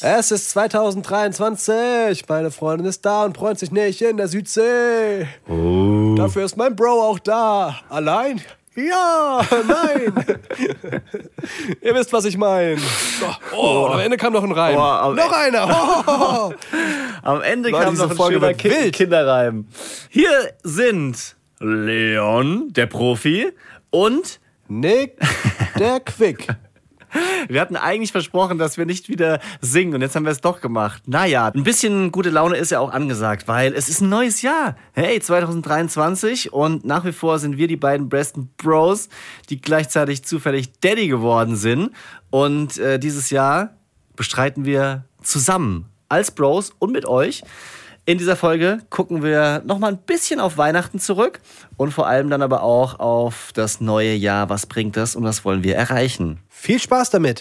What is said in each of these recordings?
Es ist 2023. Meine Freundin ist da und freut sich nicht in der Südsee. Oh. Dafür ist mein Bro auch da. Allein? Ja, nein. Ihr wisst, was ich meine. Oh, am Ende kam noch ein Reim. Oh, noch einer. Oh. Am Ende Leute, kam noch ein Folge schöner Ki. Kinderreim. Hier sind Leon, der Profi, und Nick, der Quick. wir hatten eigentlich versprochen, dass wir nicht wieder singen und jetzt haben wir es doch gemacht. Naja, ein bisschen gute Laune ist ja auch angesagt, weil es ist ein neues Jahr. Hey, 2023 und nach wie vor sind wir die beiden besten Bros, die gleichzeitig zufällig Daddy geworden sind und äh, dieses Jahr bestreiten wir zusammen als Bros und mit euch. In dieser Folge gucken wir nochmal ein bisschen auf Weihnachten zurück und vor allem dann aber auch auf das neue Jahr. Was bringt das und was wollen wir erreichen? Viel Spaß damit.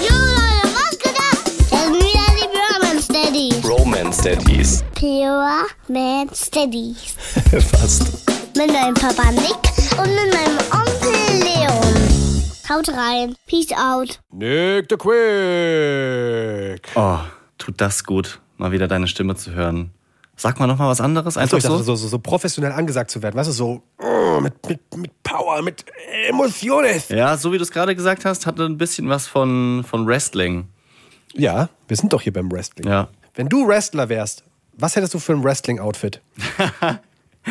Jo Leute, was geht ab? Das sind wieder die Pure Steady. Romance Daddies. Pure Man Steadies. Fast. Mit meinem Papa Nick und mit meinem Onkel Leon. Haut rein. Peace out. Nick, der Quick. Oh, tut das gut, mal wieder deine Stimme zu hören. Sag mal noch mal was anderes, einfach so. so, so, so professionell angesagt zu werden. Weißt du, so oh, mit, mit, mit Power, mit Emotiones. Ja, so wie du es gerade gesagt hast, hatte ein bisschen was von, von Wrestling. Ja, wir sind doch hier beim Wrestling. Ja. Wenn du Wrestler wärst, was hättest du für ein Wrestling-Outfit?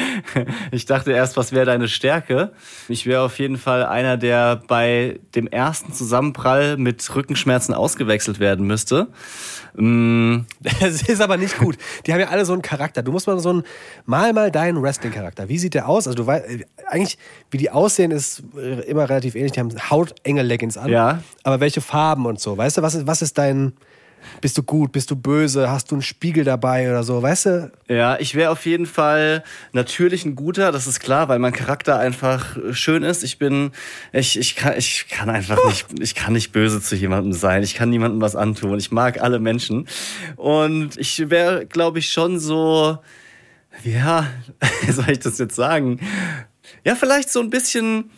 Ich dachte erst, was wäre deine Stärke? Ich wäre auf jeden Fall einer, der bei dem ersten Zusammenprall mit Rückenschmerzen ausgewechselt werden müsste. Mm, Das ist aber nicht gut. Die haben ja alle so einen Charakter. Du musst mal so einen, mal mal deinen Wrestling-Charakter. Wie sieht der aus? Also du weißt, eigentlich, wie die aussehen, ist äh, immer relativ ähnlich. Die haben hautenge Leggings an. Ja. Aber welche Farben und so? Weißt du, was ist, was ist dein, bist du gut, bist du böse, hast du einen Spiegel dabei oder so? Weißt du? Ja, ich wäre auf jeden Fall natürlich ein guter, das ist klar, weil mein Charakter einfach schön ist. Ich bin, ich, ich kann, ich kann einfach nicht, ich kann nicht böse zu jemandem sein. Ich kann niemandem was antun. Ich mag alle Menschen. Und ich wäre, glaube ich, schon so, ja, wie soll ich das jetzt sagen? Ja, vielleicht so ein bisschen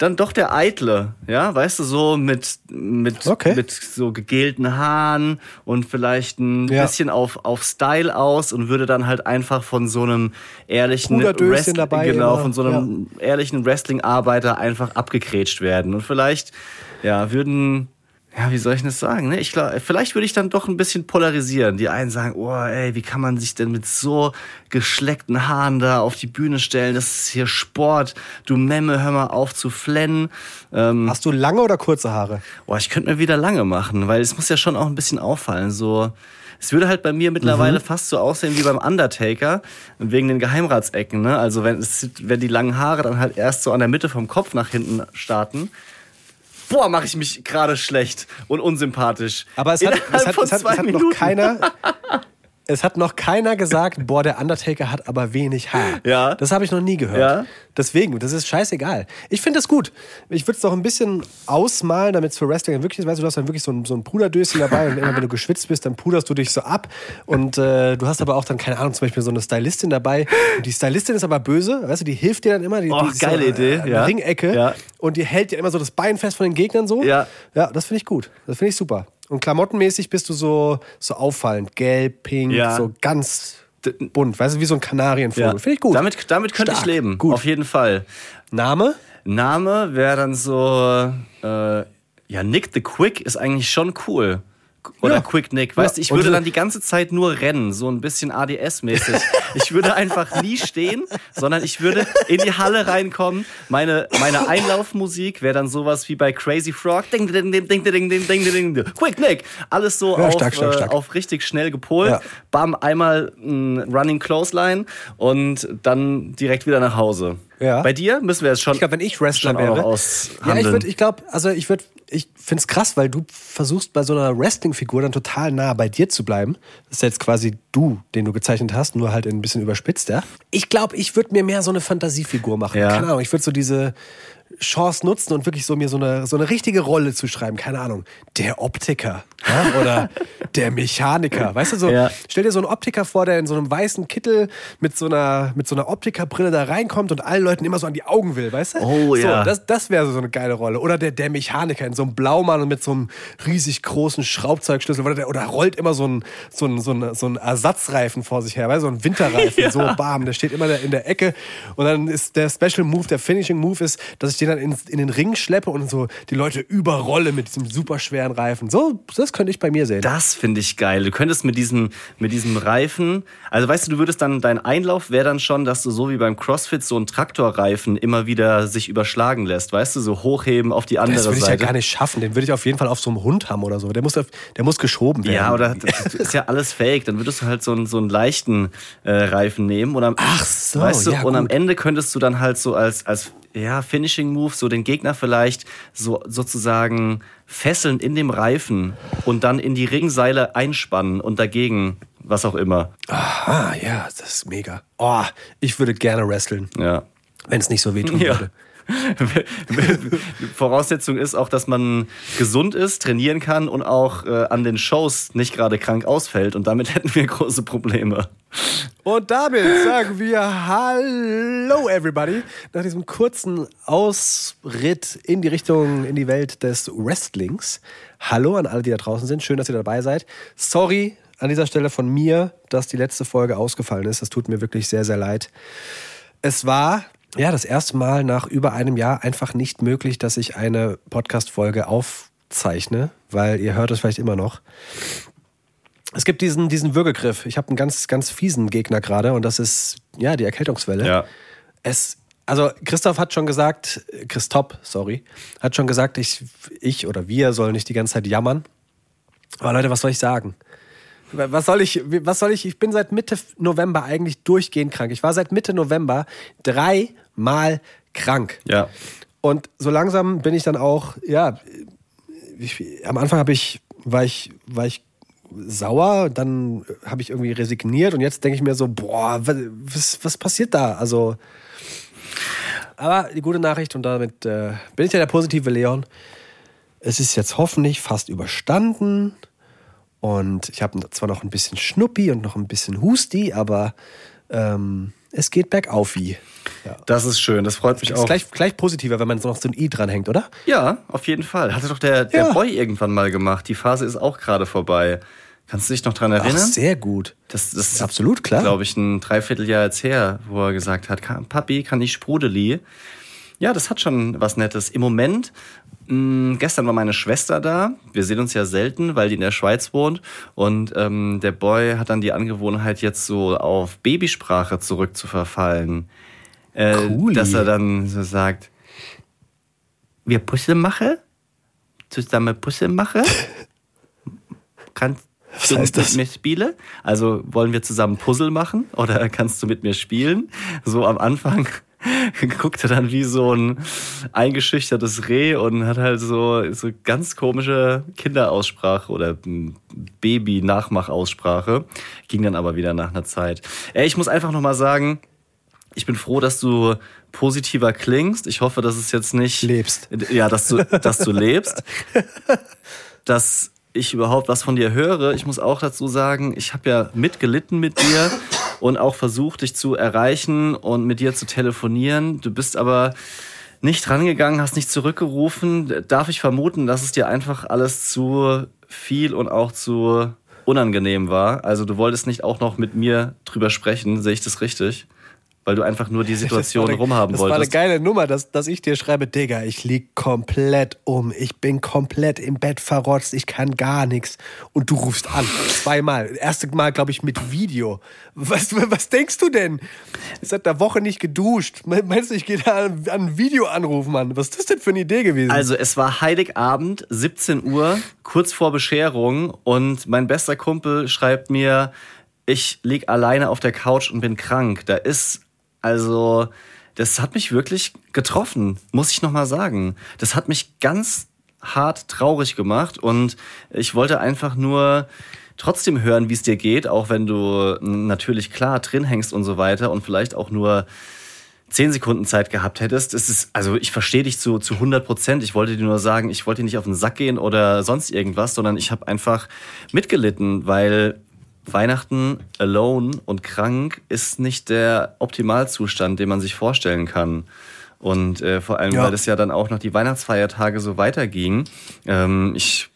dann doch der Eitle, ja, weißt du, so mit, mit, Okay. mit so gegelten Haaren und vielleicht ein Ja. bisschen auf, auf Style aus und würde dann halt einfach von so einem ehrlichen dabei genau, immer, von so einem ehrlichen Wrestling-Arbeiter einfach abgegrätscht werden. Und vielleicht, ja, würden, ja, wie soll ich das sagen? Ne? Ich glaube, vielleicht würde ich dann doch ein bisschen polarisieren. Die einen sagen, oh, ey, wie kann man sich denn mit so geschleckten Haaren da auf die Bühne stellen? Das ist hier Sport. Du Memme, hör mal auf zu flennen. Ähm, Hast du lange oder kurze Haare? Boah, ich könnte mir wieder lange machen, weil es muss ja schon auch ein bisschen auffallen. So, es würde halt bei mir mittlerweile fast so aussehen wie beim Undertaker, wegen den Geheimratsecken. Ne? Also wenn, es, wenn die langen Haare dann halt erst so an der Mitte vom Kopf nach hinten starten. Boah, mache ich mich gerade schlecht und unsympathisch. Aber es hat, es hat, es hat, es hat noch keiner. Es hat noch keiner gesagt, boah, der Undertaker hat aber wenig Haar. Ja. Das habe ich noch nie gehört. Ja. Deswegen, das ist scheißegal. Ich finde das gut. Ich würde es doch ein bisschen ausmalen, damit es für Wrestling wirklich ist. Weißt du, du hast dann wirklich so ein, so ein Puderdöschen dabei und immer wenn du geschwitzt bist, dann puderst du dich so ab. Und äh, du hast aber auch dann, keine Ahnung, zum Beispiel so eine Stylistin dabei. Und die Stylistin ist aber böse, weißt du, die hilft dir dann immer. Die, Och, die geile so, Idee, Äh, ja. Ringecke. Ja. Und die hält dir immer so das Bein fest von den Gegnern so. Ja. Ja, das finde ich gut. Das finde ich super. Und klamottenmäßig bist du so, so auffallend. Gelb, pink, Ja. so ganz bunt. Weißt du, wie so ein Kanarienvogel. Ja. Finde ich gut. Damit, damit könnte ich Stark. leben. Gut. Auf jeden Fall. Name? Name wäre dann so, äh, ja, Nick the Quick ist eigentlich schon cool oder ja. Quick Nick. Weißt du, ich würde dann die ganze Zeit nur rennen, so ein bisschen ADS-mäßig. ich würde einfach nie stehen, sondern ich würde in die Halle reinkommen. Meine, meine Einlaufmusik wäre dann sowas wie bei Crazy Frog. Ding, ding, ding, ding, ding, ding, ding, ding. Quick Nick. Alles so ja, auf, stark, stark, äh, stark. auf richtig schnell gepolt. Ja. Bam, einmal ein Running Clothesline und dann direkt wieder nach Hause. Ja. Bei dir müssen wir jetzt schon Ich glaube, wenn ich Wrestler wäre. Ja, ich würde, ich glaube, also ich würde, ich finde es krass, weil du versuchst bei so einer Wrestling-Figur dann total nah bei dir zu bleiben. Das ist jetzt quasi du, den du gezeichnet hast, nur halt ein bisschen überspitzt, ja. Ich glaube, ich würde mir mehr so eine Fantasiefigur machen. Ja. Keine Ahnung, ich würde so diese Chance nutzen und wirklich so mir so eine, so eine richtige Rolle zu schreiben. Keine Ahnung, der Optiker ja? oder der Mechaniker. Weißt du, so, Ja. stell dir so einen Optiker vor, der in so einem weißen Kittel mit so einer, mit so einer Optikerbrille da reinkommt und allen Leuten immer so an die Augen will, weißt du? Oh, ja. So, das, das wäre so eine geile Rolle. Oder der, der Mechaniker in so einem Blaumann und mit so einem riesig großen Schraubzeugschlüssel. Oder, der, oder rollt immer so ein, so, ein, so, ein, so ein Ersatzreifen vor sich her, weißt du? So ein Winterreifen, so bam, der steht immer da in der Ecke. Und dann ist der Special Move, der Finishing Move ist, dass ich den dann in, in den Ring schleppe und so die Leute überrolle mit diesem super schweren Reifen. So, das könnte ich bei mir sehen. Das finde ich geil. Du könntest mit diesem, mit diesem Reifen, also weißt du, du würdest dann, dein Einlauf wäre dann schon, dass du so wie beim CrossFit so einen Traktorreifen immer wieder sich überschlagen lässt, weißt du, so hochheben auf die andere das würde ich ja Seite. gar nicht schaffen. Den würde ich auf jeden Fall auf so einem Hund haben oder so. Der muss, auf, der muss geschoben werden. Ja, oder das ist ja alles fake. Dann würdest du halt so einen, so einen leichten äh, Reifen nehmen. Und am, Ach so, weißt du, ja, und am. Ende könntest du dann halt so als, als ja, Finishing Move so den Gegner vielleicht so sozusagen fesseln in dem Reifen und dann in die Ringseile einspannen und dagegen was auch immer. Ah, ja, das ist mega. Oh, ich würde gerne wresteln, Ja. wenn es nicht so wehtun Ja. würde. Voraussetzung ist auch, dass man gesund ist, trainieren kann und auch äh, an den Shows nicht gerade krank ausfällt. Und damit hätten wir große Probleme. Und damit sagen wir Hallo, everybody. Nach diesem kurzen Ausritt in die Richtung, in die Welt des Wrestlings. Hallo an alle, die da draußen sind. Schön, dass ihr dabei seid. Sorry an dieser Stelle von mir, dass die letzte Folge ausgefallen ist. Das tut mir wirklich sehr, sehr leid. Es war ja das erste Mal nach über einem Jahr einfach nicht möglich, dass ich eine Podcast-Folge aufzeichne, weil ihr hört es vielleicht immer noch. Es gibt diesen, diesen Würgegriff. Ich habe einen ganz, ganz fiesen Gegner gerade und das ist ja die Erkältungswelle. Ja. Es, also Christoph hat schon gesagt, Christoph, sorry, hat schon gesagt, ich, ich oder wir sollen nicht die ganze Zeit jammern. Aber Leute, was soll ich sagen? Was soll ich, was soll ich, ich bin seit Mitte November eigentlich durchgehend krank. Ich war seit Mitte November dreimal krank. Ja. Und so langsam bin ich dann auch, ja, ich, am Anfang habe ich, war ich, war ich sauer, dann habe ich irgendwie resigniert und jetzt denke ich mir so, boah, was, was passiert da? Also, aber die gute Nachricht und damit äh, bin ich ja der positive Leon. Es ist jetzt hoffentlich fast überstanden und ich habe zwar noch ein bisschen Schnuppi und noch ein bisschen Husti, aber ähm, es geht bergauf wie. Ja. Das ist schön, das freut mich Ist auch. gleich, gleich positiver, wenn man so noch so ein I dranhängt, oder? Ja, auf jeden Fall. Hatte doch der, der Ja. Boy irgendwann mal gemacht. Die Phase ist auch gerade vorbei. Kannst du dich noch dran Ach, erinnern? sehr gut. das, das ist Absolut, klar. glaube ich, ein Dreivierteljahr jetzt her, wo er gesagt hat, "Ka- Papi, kann ich Sprudeli? Ja, das hat schon was Nettes. Im Moment, mh, gestern war meine Schwester da. Wir sehen uns ja selten, weil die in der Schweiz wohnt. Und ähm, der Boy hat dann die Angewohnheit, jetzt so auf Babysprache zurückzuverfallen. Äh, Cooli. Dass er dann so sagt, wir Pusse mache? Zusammen Pusse mache? Kannst du mit das? mir spielen? Also wollen wir zusammen Puzzle machen oder kannst du mit mir spielen? So am Anfang guckt er dann wie so ein eingeschüchtertes Reh und hat halt so, so ganz komische Kinderaussprache oder Baby-Nachmachaussprache. Ging dann aber wieder nach einer Zeit. Ey, ich muss einfach nochmal sagen, ich bin froh, dass du positiver klingst. Ich hoffe, dass es jetzt nicht. Lebst. Ja, dass du, dass du lebst. Dass ich überhaupt was von dir höre. Ich muss auch dazu sagen, ich habe ja mitgelitten mit dir und auch versucht, dich zu erreichen und mit dir zu telefonieren. Du bist aber nicht rangegangen, hast nicht zurückgerufen. Darf ich vermuten, dass es dir einfach alles zu viel und auch zu unangenehm war? Also du wolltest nicht auch noch mit mir drüber sprechen, sehe ich das richtig? Weil du einfach nur die Situation Das eine- rumhaben Das war eine wolltest. geile Nummer, dass, dass ich dir schreibe, Digga, ich lieg komplett um. Ich bin komplett im Bett verrotzt. Ich kann gar nichts. Und du rufst an. Zweimal. Erste Mal, glaube ich, mit Video. Was, was denkst du denn? Seit einer Woche nicht geduscht. Meinst du, ich gehe da an, an ein Video anrufen, Mann? Was ist das denn für eine Idee gewesen? Also es war Heiligabend, 17 Uhr, kurz vor Bescherung und mein bester Kumpel schreibt mir, ich lieg alleine auf der Couch und bin krank. Da ist also das hat mich wirklich getroffen, muss ich noch mal sagen. Das hat mich ganz hart traurig gemacht und ich wollte einfach nur trotzdem hören, wie es dir geht, auch wenn du natürlich klar drin hängst und so weiter und vielleicht auch nur zehn Sekunden Zeit gehabt hättest, es ist, also ich verstehe dich zu, zu 100 Prozent. Ich wollte dir nur sagen, ich wollte dir nicht auf den Sack gehen oder sonst irgendwas, sondern ich habe einfach mitgelitten, weil Weihnachten alone und krank ist nicht der Optimalzustand, den man sich vorstellen kann. Und äh, vor allem, Ja. weil es ja dann auch noch die Weihnachtsfeiertage so weiterging. Ähm, ich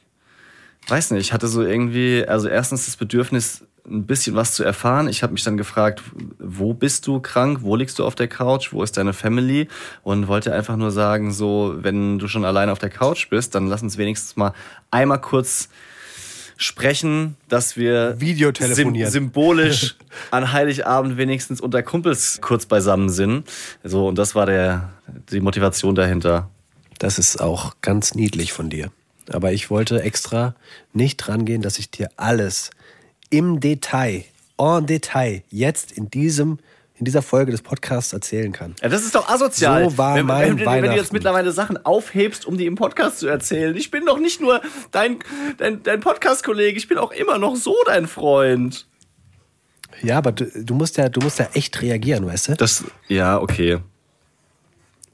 weiß nicht, ich hatte so irgendwie, also erstens das Bedürfnis, ein bisschen was zu erfahren. Ich habe mich dann gefragt, wo bist du krank? Wo liegst du auf der Couch? Wo ist deine Family? Und wollte einfach nur sagen, so, wenn du schon alleine auf der Couch bist, dann lass uns wenigstens mal einmal kurz sprechen, dass wir sym symbolisch an Heiligabend wenigstens unter Kumpels kurz beisammen sind. So, und das war der, die Motivation dahinter. Das ist auch ganz niedlich von dir. Aber ich wollte extra nicht dran gehen, dass ich dir alles im Detail, en Detail, jetzt in diesem in dieser Folge des Podcasts erzählen kann. Ja, das ist doch asozial. So war wenn, mein wenn, wenn, wenn du jetzt mittlerweile Sachen aufhebst, um die im Podcast zu erzählen. Ich bin doch nicht nur dein, dein, dein Podcast-Kollege, ich bin auch immer noch so dein Freund. Ja, aber du, du musst ja, du musst ja echt reagieren, weißt du? Das, ja, okay.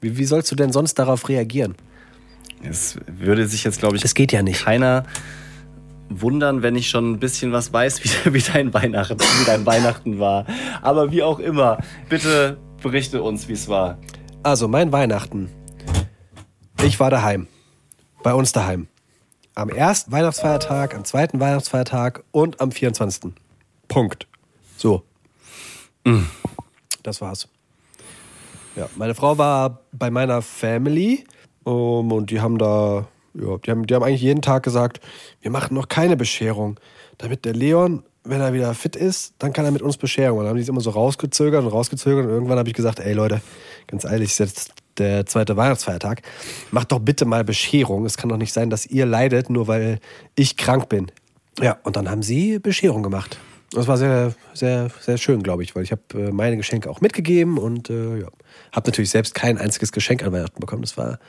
Wie, wie sollst du denn sonst darauf reagieren? Es würde sich jetzt, glaube ich, Das geht ja nicht. keiner wundern, wenn ich schon ein bisschen was weiß, wie, wie, dein, Weihnachten, wie dein Weihnachten war. Aber wie auch immer, bitte berichte uns, wie es war. Also, mein Weihnachten. Ich war daheim. Bei uns daheim. Am ersten Weihnachtsfeiertag, am zweiten Weihnachtsfeiertag und am 24. Punkt. So. Das war's. Ja, meine Frau war bei meiner Family um, und die haben da, ja, die haben, die haben eigentlich jeden Tag gesagt, wir machen noch keine Bescherung, damit der Leon, wenn er wieder fit ist, dann kann er mit uns Bescherung. Und dann haben die es immer so rausgezögert und rausgezögert und irgendwann habe ich gesagt, ey Leute, ganz ehrlich, ist jetzt der zweite Weihnachtsfeiertag, macht doch bitte mal Bescherung. Es kann doch nicht sein, dass ihr leidet, nur weil ich krank bin. Ja, und dann haben sie Bescherung gemacht. Das war sehr, sehr, sehr schön, glaube ich, weil ich habe äh, meine Geschenke auch mitgegeben und äh, ja, habe natürlich selbst kein einziges Geschenk an Weihnachten bekommen. Das war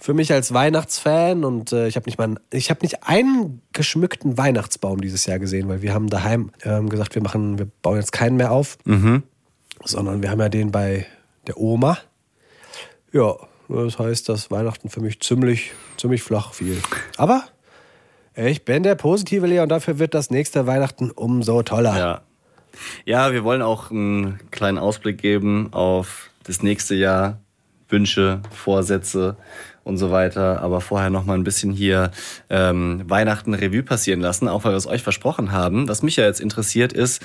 für mich als Weihnachtsfan und äh, ich habe nicht mal, einen- ich habe nicht einen geschmückten Weihnachtsbaum dieses Jahr gesehen, weil wir haben daheim ähm, gesagt, wir machen, wir bauen jetzt keinen mehr auf, sondern wir haben ja den bei der Oma. Ja, das heißt, dass Weihnachten für mich ziemlich, ziemlich flach fiel. Aber ich bin der positive Leon, dafür wird das nächste Weihnachten umso toller. Ja. Ja, wir wollen auch einen kleinen Ausblick geben auf das nächste Jahr. Wünsche, Vorsätze und so weiter. Aber vorher noch mal ein bisschen hier ähm, Weihnachten Revue passieren lassen, auch weil wir es euch versprochen haben. Was mich ja jetzt interessiert ist,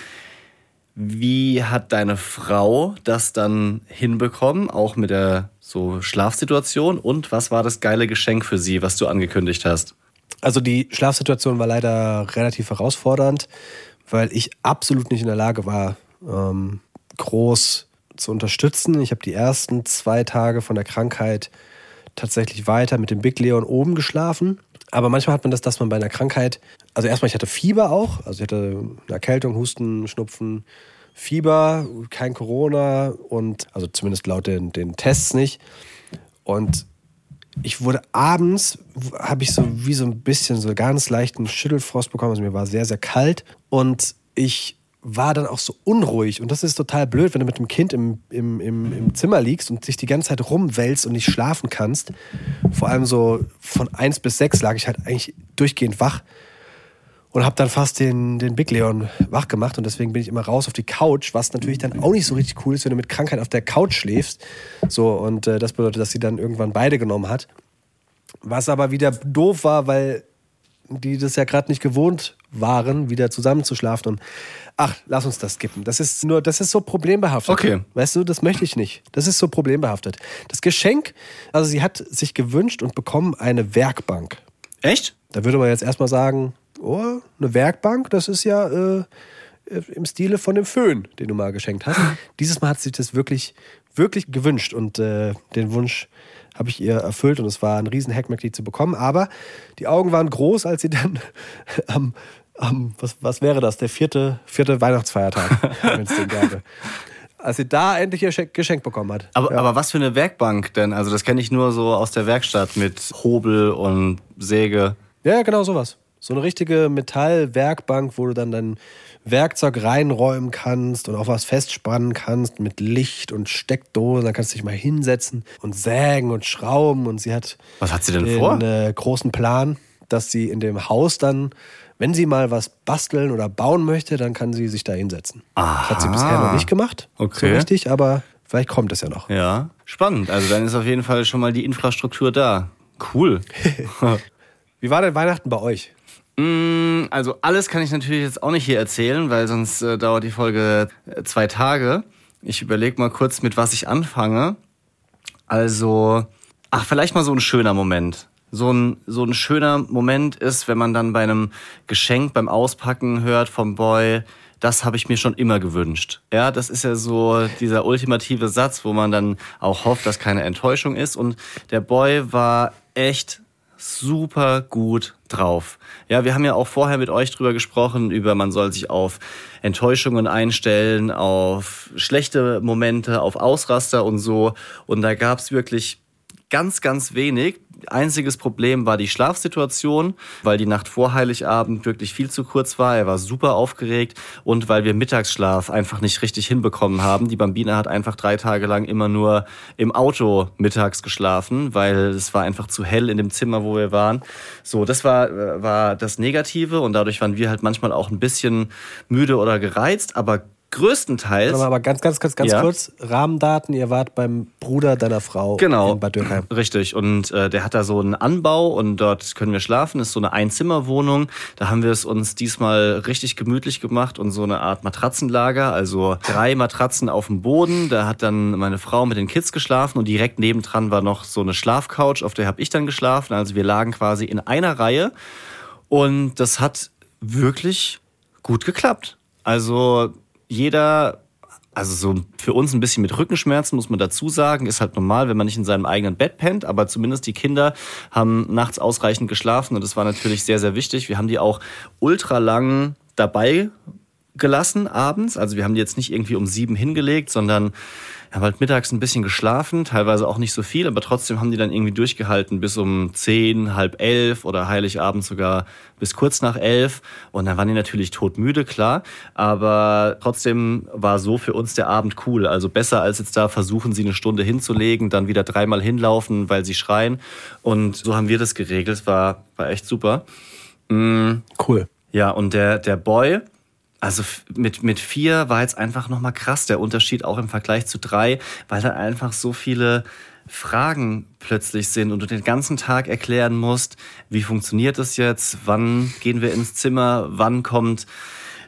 wie hat deine Frau das dann hinbekommen, auch mit der so Schlafsituation? Und was war das geile Geschenk für sie, was du angekündigt hast? Also die Schlafsituation war leider relativ herausfordernd, weil ich absolut nicht in der Lage war, ähm, groß zu unterstützen. Ich habe die ersten zwei Tage von der Krankheit tatsächlich weiter mit dem Big Leon oben geschlafen. Aber manchmal hat man das, dass man bei einer Krankheit, also erstmal, ich hatte Fieber auch, also ich hatte eine Erkältung, Husten, Schnupfen, Fieber, kein Corona und, also zumindest laut den, den Tests nicht. Und ich wurde abends, habe ich so wie so ein bisschen so ganz leichten Schüttelfrost bekommen. Also mir war sehr, sehr kalt und ich war dann auch so unruhig. Und das ist total blöd, wenn du mit dem Kind im, im, im, im Zimmer liegst und dich die ganze Zeit rumwälzt und nicht schlafen kannst. Vor allem so von eins bis sechs lag ich halt eigentlich durchgehend wach und habe dann fast den, den Big Leon wach gemacht und deswegen bin ich immer raus auf die Couch, was natürlich dann auch nicht so richtig cool ist, wenn du mit Krankheit auf der Couch schläfst. So, und äh, das bedeutet, dass sie dann irgendwann beide genommen hat. Was aber wieder doof war, weil die das ja gerade nicht gewohnt waren, wieder zusammenzuschlafen und ach, lass uns das skippen. Das ist nur, das ist so problembehaftet. Okay. Weißt du, das möchte ich nicht. Das ist so problembehaftet. Das Geschenk, also sie hat sich gewünscht und bekommen eine Werkbank. Echt? Da würde man jetzt erstmal sagen, oh, eine Werkbank, das ist ja äh, im Stile von dem Föhn, den du mal geschenkt hast. Dieses Mal hat sie sich das wirklich, wirklich gewünscht und äh, den Wunsch habe ich ihr erfüllt und es war ein riesen Hackmack, die zu bekommen. Aber die Augen waren groß, als sie dann am, am was, was wäre das, der vierte, vierte Weihnachtsfeiertag, wenn es den gäbe. Als sie da endlich ihr Geschenk- bekommen hat. Aber, ja. aber was für eine Werkbank denn? Also das kenne ich nur so aus der Werkstatt mit Hobel und Säge. ja, genau sowas. So eine richtige Metallwerkbank, wo du dann dein Werkzeug reinräumen kannst und auch was festspannen kannst mit Licht und Steckdosen. Da kannst du dich mal hinsetzen und sägen und schrauben. Und sie hat Was hat sie denn den vor? äh, großen Plan, dass sie in dem Haus dann, wenn sie mal was basteln oder bauen möchte, dann kann sie sich da hinsetzen. Das hat sie bisher noch nicht gemacht. Okay. So richtig, aber vielleicht kommt es ja noch. Ja, spannend. Also dann ist auf jeden Fall schon mal die Infrastruktur da. Cool. Wie war denn Weihnachten bei euch? Mm, Also alles kann ich natürlich jetzt auch nicht hier erzählen, weil sonst äh, dauert die Folge äh, zwei Tage. Ich überlege mal kurz, mit was ich anfange. Also, ach, vielleicht mal so ein schöner Moment. So ein, so ein schöner Moment ist, wenn man dann bei einem Geschenk beim Auspacken hört vom Boy, das habe ich mir schon immer gewünscht. Ja, das ist ja so dieser ultimative Satz, wo man dann auch hofft, dass keine Enttäuschung ist. Und der Boy war echt super gut drauf. Ja, wir haben ja auch vorher mit euch drüber gesprochen, über man soll sich auf Enttäuschungen einstellen, auf schlechte Momente, auf Ausraster und so. Und da gab's wirklich ganz, ganz wenig. Einziges Problem war die Schlafsituation, weil die Nacht vor Heiligabend wirklich viel zu kurz war. Er war super aufgeregt und weil wir Mittagsschlaf einfach nicht richtig hinbekommen haben. Die Bambina hat einfach drei Tage lang immer nur im Auto mittags geschlafen, weil es war einfach zu hell in dem Zimmer, wo wir waren. So, das war, äh, war das Negative und dadurch waren wir halt manchmal auch ein bisschen müde oder gereizt, aber größtenteils Warte mal, Aber ganz, ganz, ganz, ganz Ja. kurz. Rahmendaten, ihr wart beim Bruder deiner Frau Genau. in Bad Dürkheim. Richtig. Und äh, der hat da so einen Anbau und dort können wir schlafen. Das ist so eine Einzimmerwohnung. Da haben wir es uns diesmal richtig gemütlich gemacht und so eine Art Matratzenlager. Also drei Matratzen auf dem Boden. Da hat dann meine Frau mit den Kids geschlafen und direkt nebendran war noch so eine Schlafcouch, auf der habe ich dann geschlafen. Also wir lagen quasi in einer Reihe und das hat wirklich gut geklappt. Also jeder also so für uns ein bisschen mit Rückenschmerzen, muss man dazu sagen, ist halt normal, wenn man nicht in seinem eigenen Bett pennt, aber zumindest die Kinder haben nachts ausreichend geschlafen und das war natürlich sehr, sehr wichtig. Wir haben die auch ultra lang dabei gelassen abends, also wir haben die jetzt nicht irgendwie um sieben hingelegt, sondern haben halt mittags ein bisschen geschlafen, teilweise auch nicht so viel, aber trotzdem haben die dann irgendwie durchgehalten bis um zehn, halb elf oder Heiligabend sogar bis kurz nach elf. Und dann waren die natürlich todmüde, klar. Aber trotzdem war so für uns der Abend cool. Also besser als jetzt da versuchen, sie eine Stunde hinzulegen, dann wieder dreimal hinlaufen, weil sie schreien. Und so haben wir das geregelt. War, war echt super. Cool. Ja, und der, der Boy, also mit, mit vier war jetzt einfach nochmal krass der Unterschied auch im Vergleich zu drei, weil da einfach so viele Fragen plötzlich sind und du den ganzen Tag erklären musst, wie funktioniert das jetzt, wann gehen wir ins Zimmer, wann kommt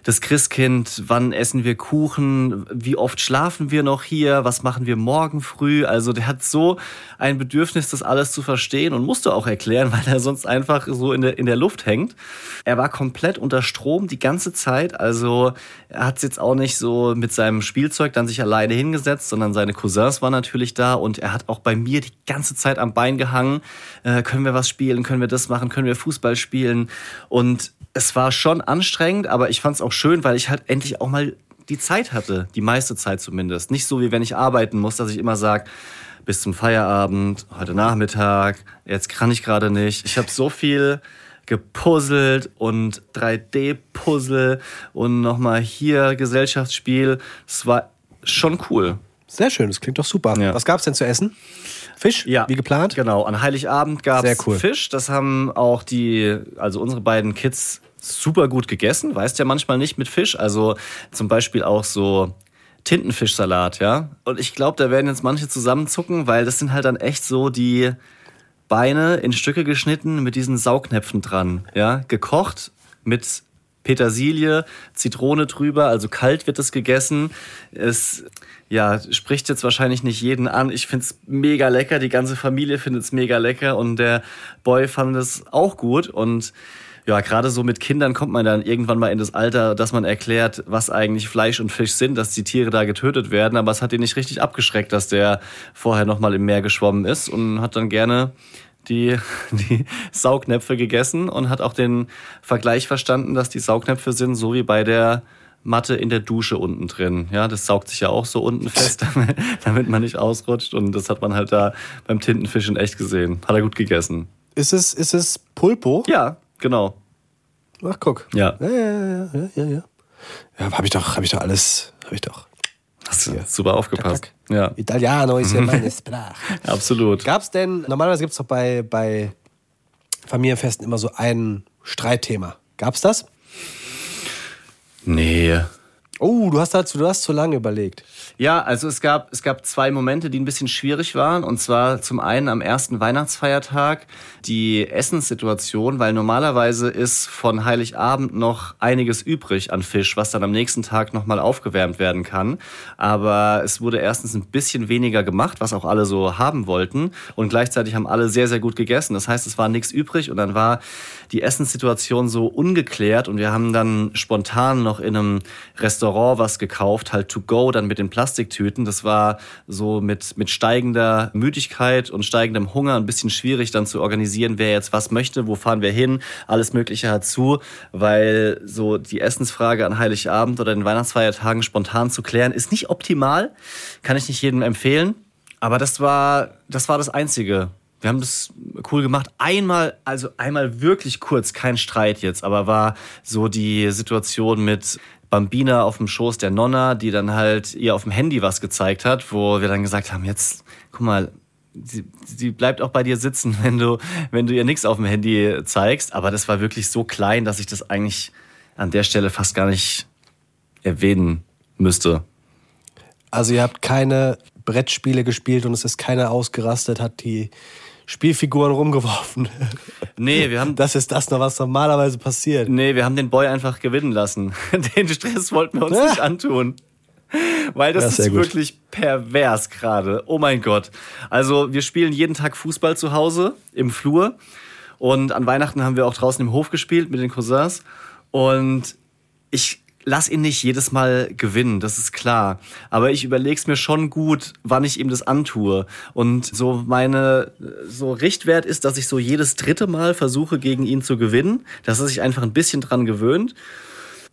das Christkind, wann essen wir Kuchen, wie oft schlafen wir noch hier, was machen wir morgen früh. Also der hat so ein Bedürfnis, das alles zu verstehen und musste auch erklären, weil er sonst einfach so in der, in der Luft hängt. Er war komplett unter Strom die ganze Zeit. Also er hat jetzt auch nicht so mit seinem Spielzeug dann sich alleine hingesetzt, sondern seine Cousins waren natürlich da und er hat auch bei mir die ganze Zeit am Bein gehangen. Äh, können wir was spielen? Können wir das machen? Können wir Fußball spielen? Und es war schon anstrengend, aber ich fand es auch schön, weil ich halt endlich auch mal die Zeit hatte, die meiste Zeit zumindest. Nicht so wie wenn ich arbeiten muss, dass ich immer sage, bis zum Feierabend, heute Nachmittag, jetzt kann ich gerade nicht. Ich habe so viel gepuzzelt und 3D-Puzzle und nochmal hier Gesellschaftsspiel. Es war schon cool. Sehr schön, das klingt doch super. Ja. Was gab's denn zu essen? Fisch, wie geplant? Genau, an Heiligabend gab es cool. Fisch. Das haben auch die, also unsere beiden Kids super gut gegessen. Weißt ja manchmal nicht mit Fisch. Also zum Beispiel auch so Tintenfischsalat, ja. Und ich glaube, da werden jetzt manche zusammenzucken, weil das sind halt dann echt so die Beine in Stücke geschnitten mit diesen Saugnäpfen dran, ja. Gekocht mit Petersilie, Zitrone drüber, also kalt wird es gegessen. Es ja, spricht jetzt wahrscheinlich nicht jeden an. Ich find's mega lecker, die ganze Familie findet's mega lecker und der Boy fand es auch gut und ja, gerade so mit Kindern kommt man dann irgendwann mal in das Alter, dass man erklärt, was eigentlich Fleisch und Fisch sind, dass die Tiere da getötet werden, aber es hat ihn nicht richtig abgeschreckt, dass der vorher noch mal im Meer geschwommen ist und hat dann gerne die, die Saugnäpfe gegessen und hat auch den Vergleich verstanden, dass die Saugnäpfe sind, so wie bei der Matte in der Dusche unten drin. Ja, das saugt sich ja auch so unten fest, damit, damit man nicht ausrutscht. Und das hat man halt da beim Tintenfisch in echt gesehen. Hat er gut gegessen. Ist es, ist es Pulpo? Ja, genau. Ach, guck. Ja. Ja, ja, ja, ja, ja. Ja, habe ich doch, habe ich doch alles, habe ich doch. Hast du super aufgepasst. Tack, Ja, Italiano ist ja meine Sprache. absolut. Gab's denn, normalerweise gibt's doch bei, bei Familienfesten immer so ein Streitthema. Gab's das? Nee. Oh, du hast dazu, du hast zu lange überlegt. Ja, also es gab, es gab zwei Momente, die ein bisschen schwierig waren. Und zwar zum einen am ersten Weihnachtsfeiertag die Essenssituation, weil normalerweise ist von Heiligabend noch einiges übrig an Fisch, was dann am nächsten Tag nochmal aufgewärmt werden kann. Aber es wurde erstens ein bisschen weniger gemacht, was auch alle so haben wollten. Und gleichzeitig haben alle sehr, sehr gut gegessen. Das heißt, es war nichts übrig und dann war die Essenssituation so ungeklärt und wir haben dann spontan noch in einem Restaurant was gekauft, halt to go, dann mit den Plastiktüten. Das war so mit, mit steigender Müdigkeit und steigendem Hunger ein bisschen schwierig dann zu organisieren, wer jetzt was möchte, wo fahren wir hin, alles Mögliche hat zu, weil so die Essensfrage an Heiligabend oder den Weihnachtsfeiertagen spontan zu klären, ist nicht optimal, kann ich nicht jedem empfehlen. Aber das war, das war das Einzige. Wir haben das cool gemacht. Einmal, also einmal wirklich kurz, kein Streit jetzt, aber war so die Situation mit Bambina auf dem Schoß der Nonna, die dann halt ihr auf dem Handy was gezeigt hat, wo wir dann gesagt haben, jetzt, guck mal, sie, sie bleibt auch bei dir sitzen, wenn du, wenn du ihr nichts auf dem Handy zeigst. Aber das war wirklich so klein, dass ich das eigentlich an der Stelle fast gar nicht erwähnen müsste. Also ihr habt keine Brettspiele gespielt und es ist keiner ausgerastet, hat die Spielfiguren rumgeworfen. Nee, wir haben Das ist das noch, was normalerweise passiert. Nee, wir haben den Boy einfach gewinnen lassen. Den Stress wollten wir uns Ja. nicht antun. Weil das Ja, sehr ist gut. wirklich pervers gerade. Oh mein Gott. Also wir spielen jeden Tag Fußball zu Hause im Flur. Und an Weihnachten haben wir auch draußen im Hof gespielt mit den Cousins. Und ich lass ihn nicht jedes Mal gewinnen, das ist klar. Aber ich überleg's mir schon gut, wann ich ihm das antue. Und so meine, so Richtwert ist, dass ich so jedes dritte Mal versuche, gegen ihn zu gewinnen, dass er sich einfach ein bisschen dran gewöhnt.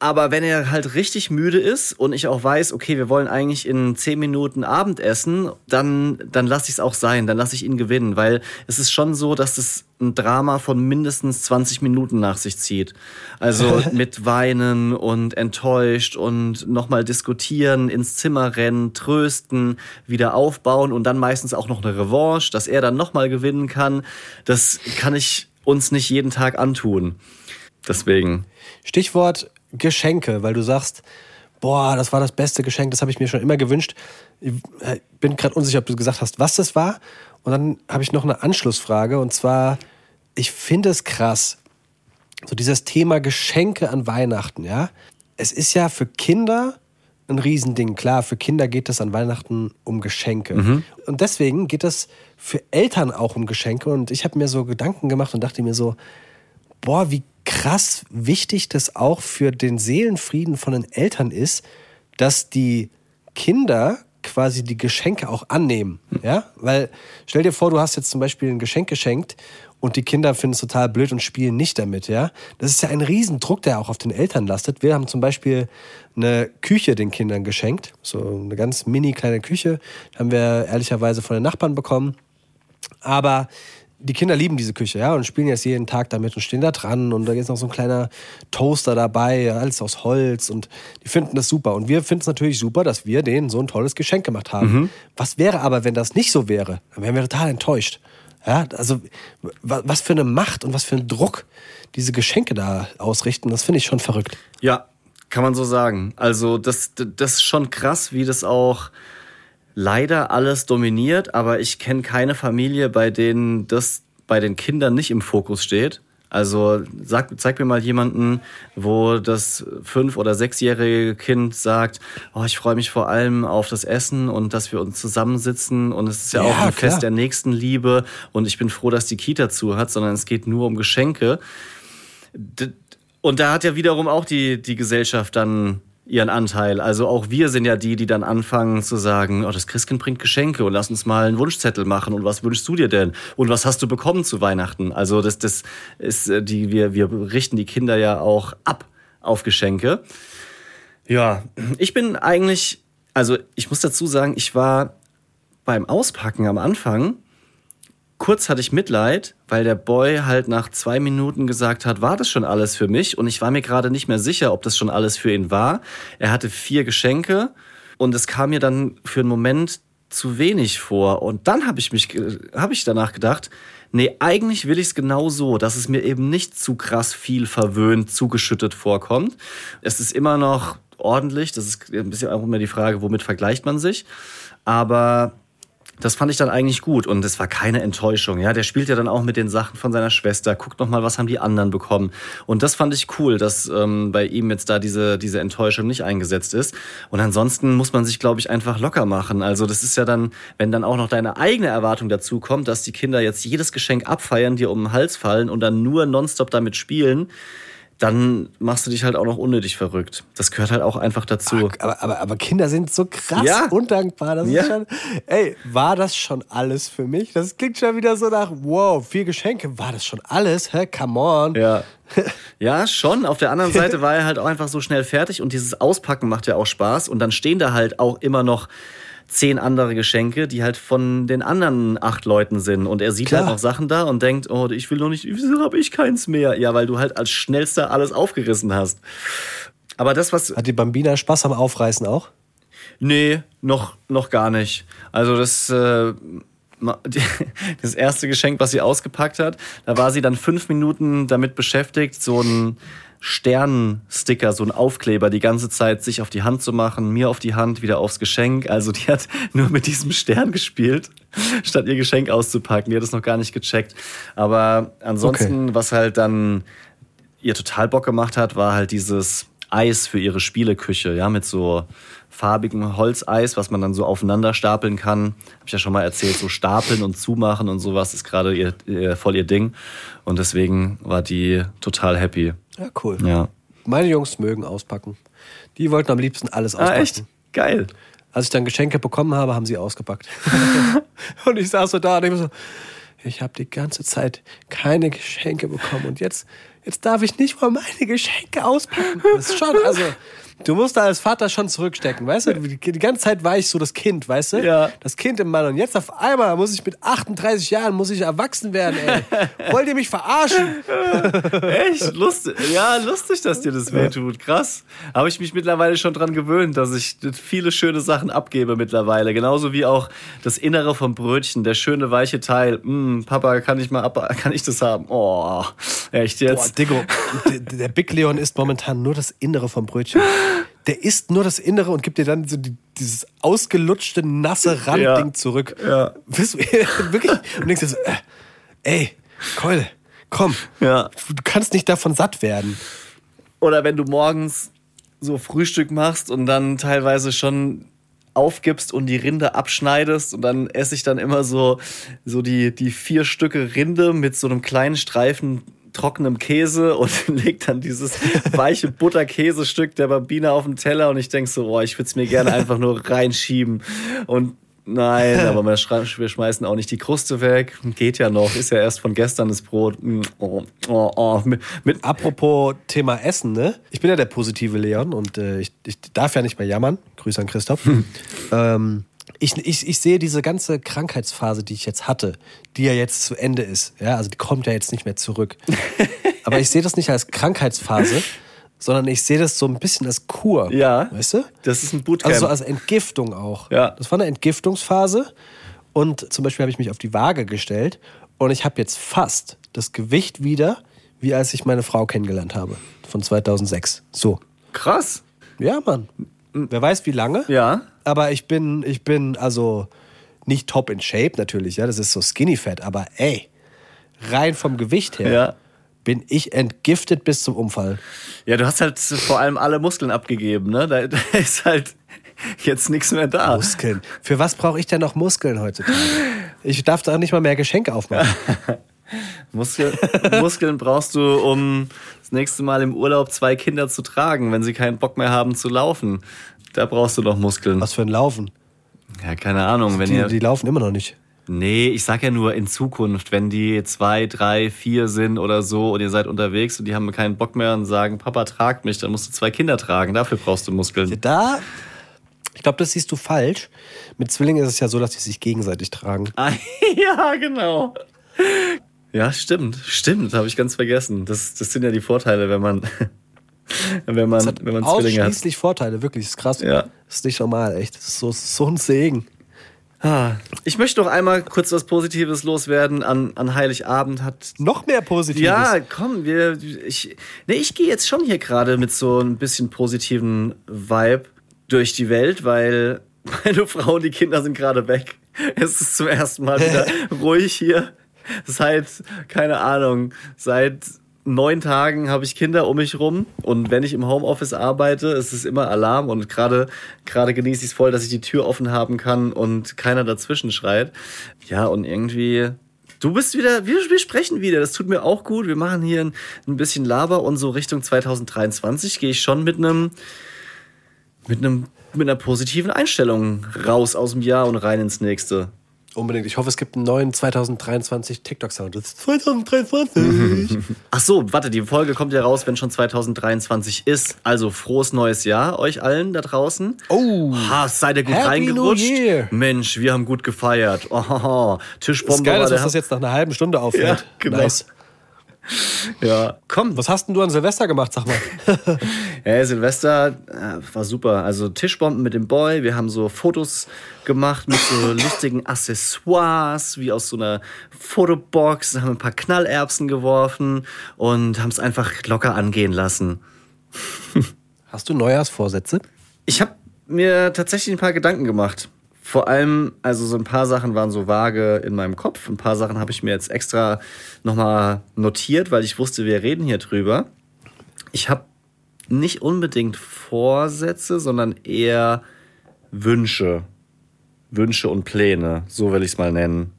Aber wenn er halt richtig müde ist und ich auch weiß, okay, wir wollen eigentlich in 10 Minuten Abendessen, dann, dann lasse ich es auch sein, dann lasse ich ihn gewinnen, weil es ist schon so, dass es ein Drama von mindestens 20 Minuten nach sich zieht. Also mit Weinen und enttäuscht und nochmal diskutieren, ins Zimmer rennen, trösten, wieder aufbauen und dann meistens auch noch eine Revanche, dass er dann nochmal gewinnen kann. Das kann ich uns nicht jeden Tag antun. Deswegen. Stichwort Geschenke, weil du sagst, boah, das war das beste Geschenk, das habe ich mir schon immer gewünscht. Ich äh, bin gerade unsicher, ob du gesagt hast, was das war. Und dann habe ich noch eine Anschlussfrage und zwar, ich finde es krass, so dieses Thema Geschenke an Weihnachten, ja. Es ist ja für Kinder ein Riesending. Klar, für Kinder geht es an Weihnachten um Geschenke. Und deswegen geht es für Eltern auch um Geschenke. Und ich habe mir so Gedanken gemacht und dachte mir so, boah, wie krass wichtig das auch für den Seelenfrieden von den Eltern ist, dass die Kinder quasi die Geschenke auch annehmen. Ja? Weil stell dir vor, du hast jetzt zum Beispiel ein Geschenk geschenkt und die Kinder finden es total blöd und spielen nicht damit. Ja? Das ist ja ein Riesendruck, der auch auf den Eltern lastet. Wir haben zum Beispiel eine Küche den Kindern geschenkt, so eine ganz mini kleine Küche, haben wir ehrlicherweise von den Nachbarn bekommen. Aber die Kinder lieben diese Küche, ja, und spielen jetzt jeden Tag damit und stehen da dran. Und da ist noch so ein kleiner Toaster dabei, alles aus Holz. Und die finden das super. Und wir finden es natürlich super, dass wir denen so ein tolles Geschenk gemacht haben. Was wäre aber, wenn das nicht so wäre? Dann wären wir total enttäuscht. Ja, also wa- was für eine Macht und was für ein Druck diese Geschenke da ausrichten, das finde ich schon verrückt. Ja, kann man so sagen. Also das, das ist schon krass, wie das auch leider alles dominiert, aber ich kenne keine Familie, bei denen das bei den Kindern nicht im Fokus steht. Also sag, zeig mir mal jemanden, wo das fünf- oder sechsjährige Kind sagt, oh, ich freue mich vor allem auf das Essen und dass wir uns zusammensitzen und es ist ja, Ja, auch ein klar. Fest der Nächstenliebe und ich bin froh, dass die Kita zu hat, sondern es geht nur um Geschenke. Und da hat ja wiederum auch die, die Gesellschaft dann ihren Anteil. Also auch wir sind ja die, die dann anfangen zu sagen, oh, das Christkind bringt Geschenke und lass uns mal einen Wunschzettel machen und was wünschst du dir denn? Und was hast du bekommen zu Weihnachten? Also das, das ist äh, die, wir, wir richten die Kinder ja auch ab auf Geschenke. Ja, ich bin eigentlich, also ich muss dazu sagen, ich war beim Auspacken am Anfang kurz hatte ich Mitleid, weil der Boy halt nach zwei Minuten gesagt hat, war das schon alles für mich? Und ich war mir gerade nicht mehr sicher, ob das schon alles für ihn war. Er hatte vier Geschenke und es kam mir dann für einen Moment zu wenig vor. Und dann habe ich mich, habe ich danach gedacht, nee, eigentlich will ich es genau so, dass es mir eben nicht zu krass viel verwöhnt, zugeschüttet vorkommt. Es ist immer noch ordentlich. Das ist ein bisschen auch immer die Frage, womit vergleicht man sich. Aber das fand ich dann eigentlich gut und es war keine Enttäuschung. Ja, der spielt ja dann auch mit den Sachen von seiner Schwester, guckt noch mal, was haben die anderen bekommen. Und das fand ich cool, dass ähm, bei ihm jetzt da diese diese Enttäuschung nicht eingesetzt ist. Und ansonsten muss man sich, glaube ich, einfach locker machen. Also das ist ja dann, wenn dann auch noch deine eigene Erwartung dazu kommt, dass die Kinder jetzt jedes Geschenk abfeiern, dir um den Hals fallen und dann nur nonstop damit spielen dann machst du dich halt auch noch unnötig verrückt. Das gehört halt auch einfach dazu. Aber, aber, aber Kinder sind so krass Ja. undankbar. Das Ja. ist schon, ey, war das schon alles für mich? Das klingt schon wieder so nach, wow, vier Geschenke. War das schon alles? Hä? Come on. Ja. Ja, schon. Auf der anderen Seite war er halt auch einfach so schnell fertig und dieses Auspacken macht ja auch Spaß. Und dann stehen da halt auch immer noch zehn andere Geschenke, die halt von den anderen acht Leuten sind. Und er sieht Klar. halt noch Sachen da und denkt, oh, ich will noch nicht, wieso habe ich keins mehr? Ja, weil du halt als schnellster alles aufgerissen hast. Aber das, was Hat die Bambina Spaß am Aufreißen auch? Nee, noch, noch gar nicht. Also das, äh, das erste Geschenk, was sie ausgepackt hat, da war sie dann fünf Minuten damit beschäftigt, so einen Sternsticker, so einen Aufkleber die ganze Zeit sich auf die Hand zu machen, mir auf die Hand, wieder aufs Geschenk. Also die hat nur mit diesem Stern gespielt, statt ihr Geschenk auszupacken. Die hat es noch gar nicht gecheckt. Aber ansonsten, was halt dann ihr total Bock gemacht hat, war halt dieses Eis für ihre Spieleküche, ja, mit so farbigem Holzeis, was man dann so aufeinander stapeln kann. Habe ich ja schon mal erzählt, so stapeln und zumachen und sowas ist gerade ihr, ihr, voll ihr Ding. Und deswegen war die total happy. Ja, cool. Ja. Meine Jungs mögen auspacken. Die wollten am liebsten alles auspacken. Ah, echt? Geil. Als ich dann Geschenke bekommen habe, haben sie ausgepackt. und ich saß so da und ich so, ich habe die ganze Zeit keine Geschenke bekommen und jetzt, jetzt darf ich nicht mal meine Geschenke auspacken. Das ist schon, also, du musst da als Vater schon zurückstecken, weißt du? Die, ganze Zeit war ich so das Kind, weißt du? Ja. Das Kind im Mann und jetzt auf einmal muss ich mit 38 Jahren, muss ich erwachsen werden, ey. Wollt ihr mich verarschen? Echt? Lustig. Ja, lustig, dass dir das wehtut. Krass. Habe ich mich mittlerweile schon dran gewöhnt, dass ich viele schöne Sachen abgebe mittlerweile. Genauso wie auch das Innere vom Brötchen, der schöne weiche Teil. Mm, Papa, kann ich mal ab, kann ich das haben? Oh, echt Boah, jetzt? Diggo, der, der Big Leon isst momentan nur das Innere vom Brötchen. Der isst nur das Innere und gibt dir dann so die, dieses ausgelutschte, nasse Randding Ja. zurück. Ja. Wisst ihr, Wirklich? Und denkst dir so, äh, ey, Keule, komm. Ja. Du kannst nicht davon satt werden. Oder wenn du morgens so Frühstück machst und dann teilweise schon aufgibst und die Rinde abschneidest und dann esse ich dann immer so, so die, die vier Stücke Rinde mit so einem kleinen Streifen trockenem Käse und leg dann dieses weiche Butterkäsestück der Bambina auf den Teller und ich denk so, boah, ich würde es mir gerne einfach nur reinschieben und Nein, aber wir schmeißen auch nicht die Kruste weg. Geht ja noch, ist ja erst von gestern das Brot. Mm, Oh, oh, oh. Mit, mit, Apropos Thema Essen, ne? Ich bin ja der positive Leon und äh, ich, ich darf ja nicht mehr jammern. Grüße an Christoph. ähm, ich, ich, ich sehe diese ganze Krankheitsphase, die ich jetzt hatte, die ja jetzt zu Ende ist. Ja, also die kommt ja jetzt nicht mehr zurück. Aber ich sehe das nicht als Krankheitsphase, sondern ich sehe das so ein bisschen als Kur. Ja. Weißt du? Das ist ein Bootcamp. Also so als Entgiftung auch. Ja. Das war eine Entgiftungsphase. Und zum Beispiel habe ich mich auf die Waage gestellt und ich habe jetzt fast das Gewicht wieder, wie als ich meine Frau kennengelernt habe. Von 2006. So. Krass. Ja, Mann. Wer weiß wie lange. Ja. Aber ich bin, ich bin also nicht top in Shape natürlich, ja. Das ist so Skinny Fat. Aber ey, rein vom Gewicht her Ja. bin ich entgiftet bis zum Umfall. Ja, du hast halt vor allem alle Muskeln abgegeben, ne? Da, da ist halt jetzt nichts mehr da. Muskeln. Für was brauche ich denn noch Muskeln heutzutage? Ich darf da nicht mal mehr Geschenke aufmachen. Muskel, Muskeln brauchst du, um das nächste Mal im Urlaub zwei Kinder zu tragen, wenn sie keinen Bock mehr haben zu laufen. Da brauchst du doch Muskeln. Was für ein Laufen. Ja, keine Ahnung, wenn Die, ihr. die laufen immer noch nicht. Nee, ich sag ja nur in Zukunft, wenn die zwei, drei, vier sind oder so und ihr seid unterwegs und die haben keinen Bock mehr und sagen, Papa, tragt mich, dann musst du zwei Kinder tragen. Dafür brauchst du Muskeln. Da, Ich glaube, das siehst du falsch. Mit Zwillingen ist es ja so, dass die sich gegenseitig tragen. Ah, ja, genau. Ja, stimmt. Stimmt, habe ich ganz vergessen. Das, das sind ja die Vorteile, wenn man, wenn man, hat wenn man Zwillinge hat. ausschließlich Vorteile, wirklich. Das ist krass. Ja. Das ist nicht normal, echt. Das ist so, so ein Segen. Ah, Ich möchte noch einmal kurz was Positives loswerden. An, an Heiligabend hat Noch mehr Positives. Ja, komm, wir, ich, nee, ich gehe jetzt schon hier gerade mit so ein bisschen positiven Vibe durch die Welt, weil meine Frau und die Kinder sind gerade weg. Es ist zum ersten Mal wieder ruhig hier. Seit, keine Ahnung, seit neun Tagen habe ich Kinder um mich rum und wenn ich im Homeoffice arbeite, ist es immer Alarm und gerade gerade genieße ich es voll, dass ich die Tür offen haben kann und keiner dazwischen schreit. Ja, und irgendwie Du bist wieder, wir, wir sprechen wieder, das tut mir auch gut. Wir machen hier ein, ein bisschen Laber und so Richtung 2023 gehe ich schon mit einem mit einem mit einer positiven Einstellung raus aus dem Jahr und rein ins nächste. Unbedingt. Ich hoffe, es gibt einen neuen 2023 TikTok-Sound. Das ist 2023. Ach so, warte, die Folge kommt ja raus, wenn schon 2023 ist. Also frohes neues Jahr euch allen da draußen. Oh. Ha, seid ihr gut Happy reingerutscht? New Year. Mensch, wir haben gut gefeiert. Oh, ist Tischbombe geil, war dass uns das jetzt nach einer halben Stunde auffällt. Ja, genau. Nice. Ja, komm. Was hast denn du an Silvester gemacht, sag mal? Hey, Silvester äh, war super. Also Tischbomben mit dem Boy. Wir haben so Fotos gemacht mit so lustigen Accessoires, wie aus so einer Fotobox. Haben ein paar Knallerbsen geworfen und haben es einfach locker angehen lassen. Hast du Neujahrsvorsätze? Ich habe mir tatsächlich ein paar Gedanken gemacht. Vor allem, also so ein paar Sachen waren so vage in meinem Kopf. Ein paar Sachen habe ich mir jetzt extra nochmal notiert, weil ich wusste, wir reden hier drüber. Ich habe nicht unbedingt Vorsätze, sondern eher Wünsche. Wünsche und Pläne, so will ich es mal nennen.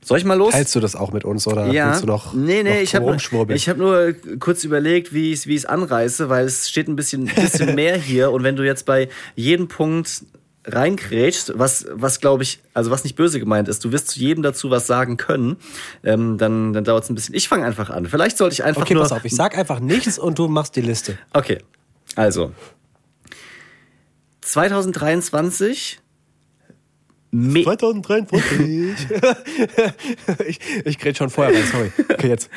Soll ich mal los? Teilst du das auch mit uns oder Ja, willst du noch, nee, nee, noch ich habe ich hab nur kurz überlegt, wie ich es wie ich's anreiße, weil es steht ein bisschen, bisschen mehr hier und wenn du jetzt bei jedem Punkt reinkrätschst, was, was glaube ich, also was nicht böse gemeint ist, du wirst zu jedem dazu was sagen können, ähm, dann, dann dauert es ein bisschen. Ich fange einfach an. Vielleicht sollte ich einfach Okay, nur... pass auf, ich sag einfach nichts und du machst die Liste. Okay, also 2023 Me 2023. ich ich grätsch schon vorher rein, sorry. Okay, jetzt.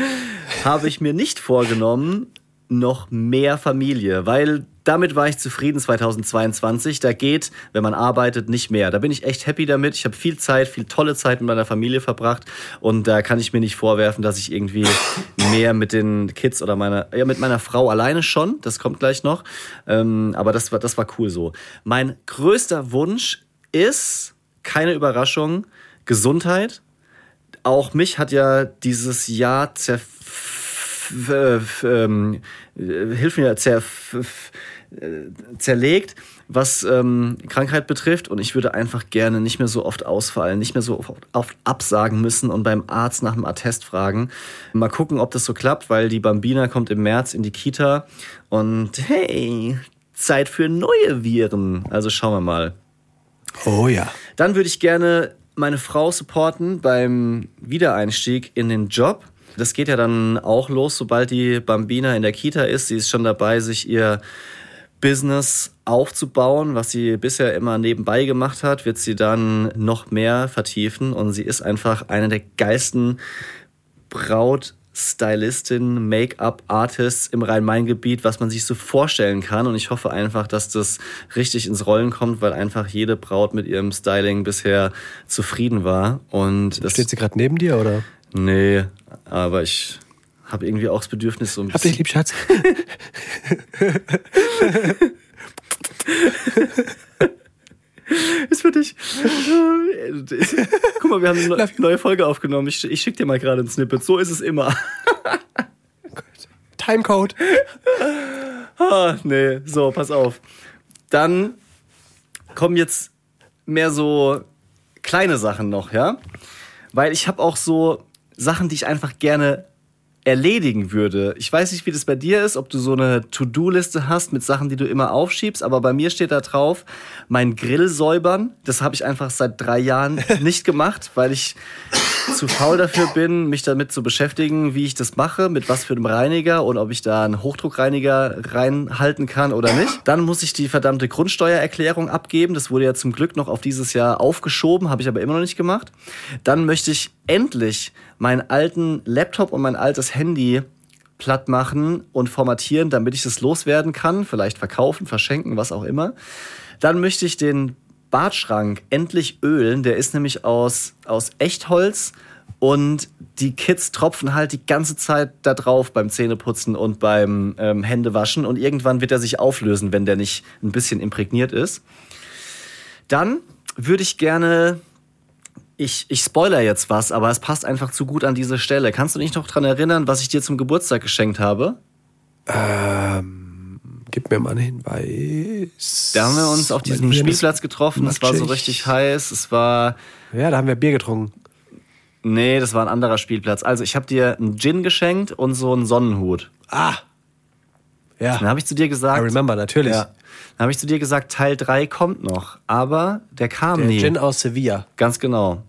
habe ich mir nicht vorgenommen, noch mehr Familie, weil damit war ich zufrieden 2022. Da geht, wenn man arbeitet, nicht mehr. Da bin ich echt happy damit. Ich habe viel Zeit, viel tolle Zeit mit meiner Familie verbracht und da kann ich mir nicht vorwerfen, dass ich irgendwie mehr mit den Kids oder meiner, ja, mit meiner Frau alleine schon. Das kommt gleich noch. Ähm, aber das war, das war cool so. Mein größter Wunsch ist, keine Überraschung, Gesundheit auch mich hat ja dieses Jahr zerf äh, ähm, äh, hilf mir zerf äh, zerlegt, was ähm, Krankheit betrifft und ich würde einfach gerne nicht mehr so oft ausfallen, nicht mehr so oft, oft absagen müssen und beim Arzt nach dem Attest fragen. Mal gucken, ob das so klappt, weil die Bambina kommt im März in die Kita und hey, Zeit für neue Viren. Also schauen wir mal. Oh ja. Dann würde ich gerne meine Frau supporten beim Wiedereinstieg in den Job. Das geht ja dann auch los, sobald die Bambina in der Kita ist. Sie ist schon dabei, sich ihr Business aufzubauen, was sie bisher immer nebenbei gemacht hat, wird sie dann noch mehr vertiefen und sie ist einfach eine der geilsten Braut Stylistin, Make-up-Artists im Rhein-Main-Gebiet, was man sich so vorstellen kann. Und ich hoffe einfach, dass das richtig ins Rollen kommt, weil einfach jede Braut mit ihrem Styling bisher zufrieden war. Und Steht sie gerade neben dir oder? Nee, aber ich habe irgendwie auch das Bedürfnis, so ein Hab dich bisschen. lieb, Schatz. Ist für dich. Guck mal, wir haben eine neu- neue Folge aufgenommen. Ich, ich schicke dir mal gerade ein Snippet. So ist es immer. Timecode. Ah, nee, so, pass auf. Dann kommen jetzt mehr so kleine Sachen noch, ja? Weil ich habe auch so Sachen, die ich einfach gerne erledigen würde. Ich weiß nicht, wie das bei dir ist, ob du so eine To-Do-Liste hast mit Sachen, die du immer aufschiebst, aber bei mir steht da drauf, mein Grill säubern. Das habe ich einfach seit drei Jahren nicht gemacht, weil ich zu faul dafür bin, mich damit zu beschäftigen, wie ich das mache, mit was für einem Reiniger und ob ich da einen Hochdruckreiniger reinhalten kann oder nicht. Dann muss ich die verdammte Grundsteuererklärung abgeben. Das wurde ja zum Glück noch auf dieses Jahr aufgeschoben, habe ich aber immer noch nicht gemacht. Dann möchte ich endlich meinen alten Laptop und mein altes Handy platt machen und formatieren, damit ich es loswerden kann, vielleicht verkaufen, verschenken, was auch immer. Dann möchte ich den Badschrank endlich ölen. Der ist nämlich aus, aus Echtholz und die Kids tropfen halt die ganze Zeit da drauf beim Zähneputzen und beim ähm, Händewaschen und irgendwann wird er sich auflösen, wenn der nicht ein bisschen imprägniert ist. Dann würde ich gerne ich, ich spoiler jetzt was, aber es passt einfach zu gut an diese Stelle. Kannst du dich noch dran erinnern, was ich dir zum Geburtstag geschenkt habe? Ähm, gib mir mal einen Hinweis. Da haben wir uns auf diesem Spielplatz getroffen. Es war so richtig heiß. Es war. Ja, da haben wir Bier getrunken. Nee, das war ein anderer Spielplatz. Also, ich habe dir einen Gin geschenkt und so einen Sonnenhut. Ah. Ja. Dann habe ich zu dir gesagt. I remember, natürlich. Ja. Dann habe ich zu dir gesagt, Teil 3 kommt noch. Aber der kam Der nie. Gin aus Sevilla. Ganz genau.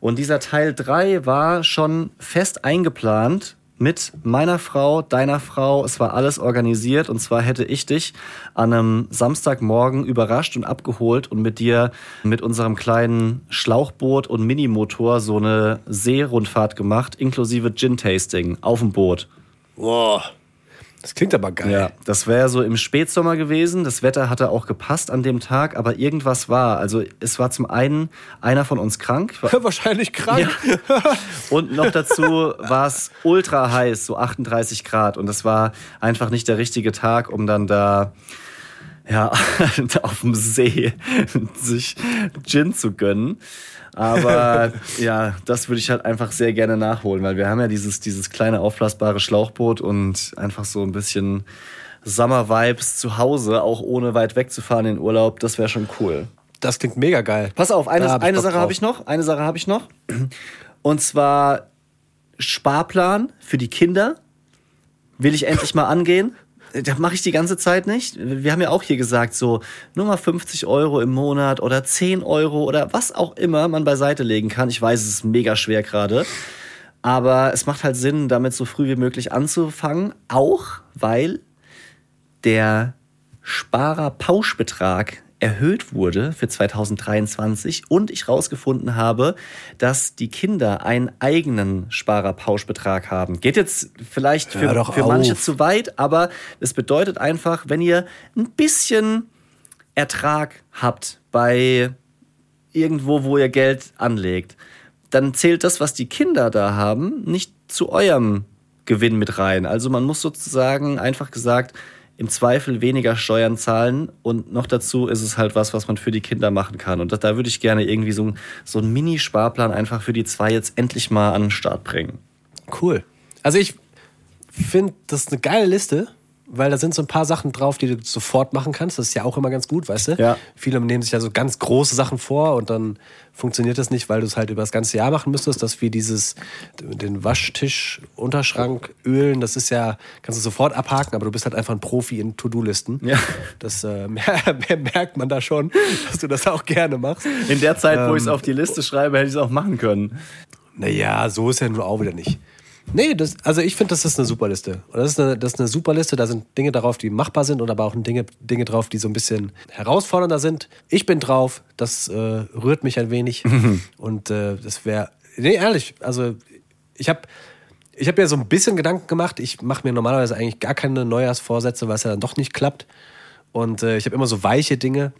Und dieser Teil 3 war schon fest eingeplant mit meiner Frau, deiner Frau. Es war alles organisiert. Und zwar hätte ich dich an einem Samstagmorgen überrascht und abgeholt und mit dir mit unserem kleinen Schlauchboot und Minimotor so eine Seerundfahrt gemacht, inklusive Gin-Tasting auf dem Boot. Wow. Das klingt aber geil. Ja, das wäre so im Spätsommer gewesen. Das Wetter hatte auch gepasst an dem Tag, aber irgendwas war. Also es war zum einen einer von uns krank Wahrscheinlich krank. und noch dazu war es ultra heiß, so 38 Grad. Und das war einfach nicht der richtige Tag, um dann da ja, auf dem See sich Gin zu gönnen. Aber ja, das würde ich halt einfach sehr gerne nachholen, weil wir haben ja dieses, dieses kleine aufblasbare Schlauchboot und einfach so ein bisschen Summer-Vibes zu Hause, auch ohne weit wegzufahren in den Urlaub, das wäre schon cool. Das klingt mega geil. Pass auf, eine, hab eine Sache habe ich noch. Eine Sache habe ich noch. Und zwar Sparplan für die Kinder. Will ich endlich mal angehen. Das mache ich die ganze Zeit nicht. Wir haben ja auch hier gesagt, so nur mal 50 Euro im Monat oder 10 Euro oder was auch immer man beiseite legen kann. Ich weiß, es ist mega schwer gerade. Aber es macht halt Sinn, damit so früh wie möglich anzufangen. Auch weil der Sparerpauschbetrag erhöht wurde für 2023 und ich rausgefunden habe, dass die Kinder einen eigenen Sparerpauschbetrag haben. Geht jetzt vielleicht für, für manche zu weit, aber es bedeutet einfach, wenn ihr ein bisschen Ertrag habt bei irgendwo, wo ihr Geld anlegt, dann zählt das, was die Kinder da haben, nicht zu eurem Gewinn mit rein. Also man muss sozusagen einfach gesagt im Zweifel weniger Steuern zahlen und noch dazu ist es halt was, was man für die Kinder machen kann. Und da, da würde ich gerne irgendwie so, so einen Mini-Sparplan einfach für die zwei jetzt endlich mal an den Start bringen. Cool. Also ich finde, das ist eine geile Liste, weil da sind so ein paar Sachen drauf, die du sofort machen kannst. Das ist ja auch immer ganz gut, weißt du? Ja. Viele nehmen sich ja so ganz große Sachen vor und dann funktioniert das nicht, weil du es halt über das ganze Jahr machen müsstest. Das wie dieses, den Waschtisch, Unterschrank, Ölen, das ist ja, kannst du sofort abhaken, aber du bist halt einfach ein Profi in To-Do-Listen. Ja. Das äh, merkt man da schon, dass du das auch gerne machst. In der Zeit, wo ich es Ähm, auf die Liste schreibe, hätte ich es auch machen können. Naja, so ist ja nur auch wieder nicht. Nee, das, also ich finde, das ist eine super Liste. Und das ist eine, das ist eine super Liste. Da sind Dinge drauf, die machbar sind und aber auch Dinge, Dinge drauf, die so ein bisschen herausfordernder sind. Ich bin drauf. Das äh, rührt mich ein wenig. und äh, das wäre, nee, ehrlich, also ich habe ich hab mir so ein bisschen Gedanken gemacht. Ich mache mir normalerweise eigentlich gar keine Neujahrsvorsätze, weil es ja dann doch nicht klappt. Und äh, ich habe immer so weiche Dinge.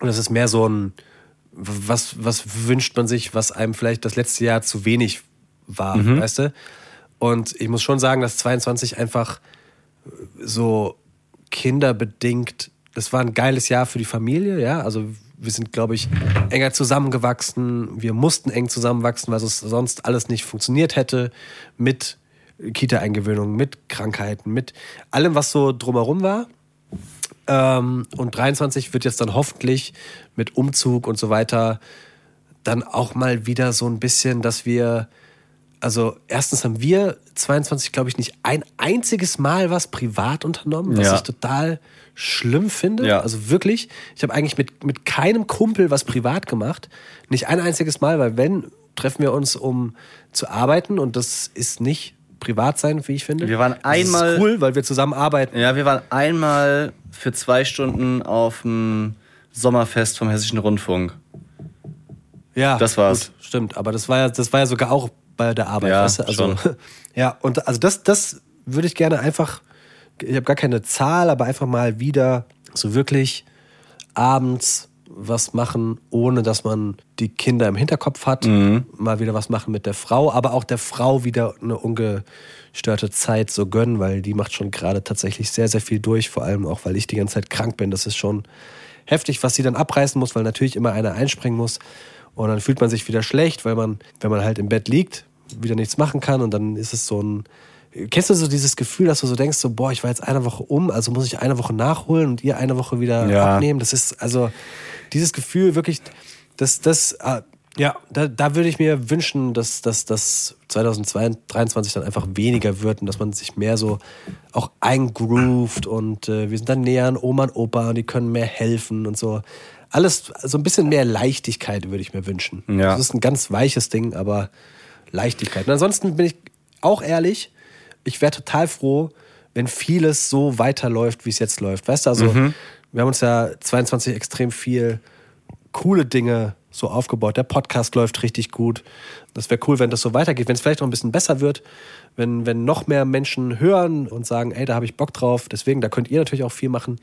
Und das ist mehr so ein, was, was wünscht man sich, was einem vielleicht das letzte Jahr zu wenig war, weißt du? Und ich muss schon sagen, dass 22 einfach so kinderbedingt, das war ein geiles Jahr für die Familie, ja. Also wir sind, glaube ich, enger zusammengewachsen. Wir mussten eng zusammenwachsen, weil es sonst alles nicht funktioniert hätte mit Kita-Eingewöhnung, mit Krankheiten, mit allem, was so drumherum war. Ähm, und 23 wird jetzt dann hoffentlich mit Umzug und so weiter dann auch mal wieder so ein bisschen, dass wir, also erstens haben wir 22, glaube ich, nicht ein einziges Mal was privat unternommen, was Ja. ich total schlimm finde. Ja. Also wirklich, ich habe eigentlich mit, mit keinem Kumpel was privat gemacht. Nicht ein einziges Mal, weil wenn treffen wir uns, um zu arbeiten und das ist nicht privat sein, wie ich finde. Wir waren Das einmal- ist cool, weil wir zusammen arbeiten. Ja, wir waren einmal für zwei Stunden auf dem Sommerfest vom Hessischen Rundfunk. Ja, Das war's. Gut, stimmt, aber das war ja, das war ja sogar auch bei der Arbeit. Ja, weißt du? also, schon. Ja, und also das, das würde ich gerne einfach, ich habe gar keine Zahl, aber einfach mal wieder so wirklich abends was machen, ohne dass man die Kinder im Hinterkopf hat. Mhm. Mal wieder was machen mit der Frau, aber auch der Frau wieder eine ungestörte Zeit so gönnen, weil die macht schon gerade tatsächlich sehr, sehr viel durch, vor allem auch, weil ich die ganze Zeit krank bin. Das ist schon heftig, was sie dann abreißen muss, weil natürlich immer einer einspringen muss. Und dann fühlt man sich wieder schlecht, weil man, wenn man halt im Bett liegt, wieder nichts machen kann und dann ist es so ein. Kennst du so dieses Gefühl, dass du so denkst, so, boah, ich war jetzt eine Woche um, also muss ich eine Woche nachholen und ihr eine Woche wieder Ja. abnehmen? Das ist, also, dieses Gefühl wirklich, das, das, äh, ja, da, da würde ich mir wünschen, dass dass das 2023 dann einfach weniger wird und dass man sich mehr so auch eingroovt und äh, wir sind dann näher an Oma und Opa und die können mehr helfen und so. Alles, so ein bisschen mehr Leichtigkeit würde ich mir wünschen. Ja. Das ist ein ganz weiches Ding, aber Leichtigkeit. Und ansonsten bin ich auch ehrlich, ich wäre total froh, wenn vieles so weiterläuft, wie es jetzt läuft. Weißt du, also wir haben uns ja 22 extrem viel coole Dinge so aufgebaut. Der Podcast läuft richtig gut. Das wäre cool, wenn das so weitergeht, wenn es vielleicht noch ein bisschen besser wird, wenn, wenn noch mehr Menschen hören und sagen, ey, da habe ich Bock drauf. Deswegen, da könnt ihr natürlich auch viel machen.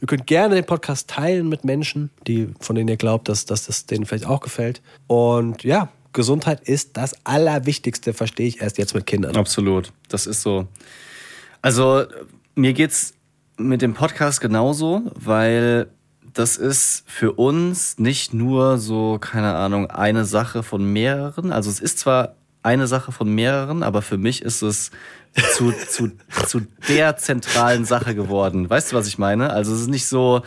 Ihr könnt gerne den Podcast teilen mit Menschen, die, von denen ihr glaubt, dass, dass das denen vielleicht auch gefällt. Und ja, Gesundheit ist das Allerwichtigste, verstehe ich erst jetzt mit Kindern. Absolut, das ist so. Also mir geht's mit dem Podcast genauso, weil das ist für uns nicht nur so, keine Ahnung, eine Sache von mehreren. Also es ist zwar eine Sache von mehreren, aber für mich ist es zu, zu, zu der zentralen Sache geworden. Weißt du, was ich meine? Also es ist nicht so,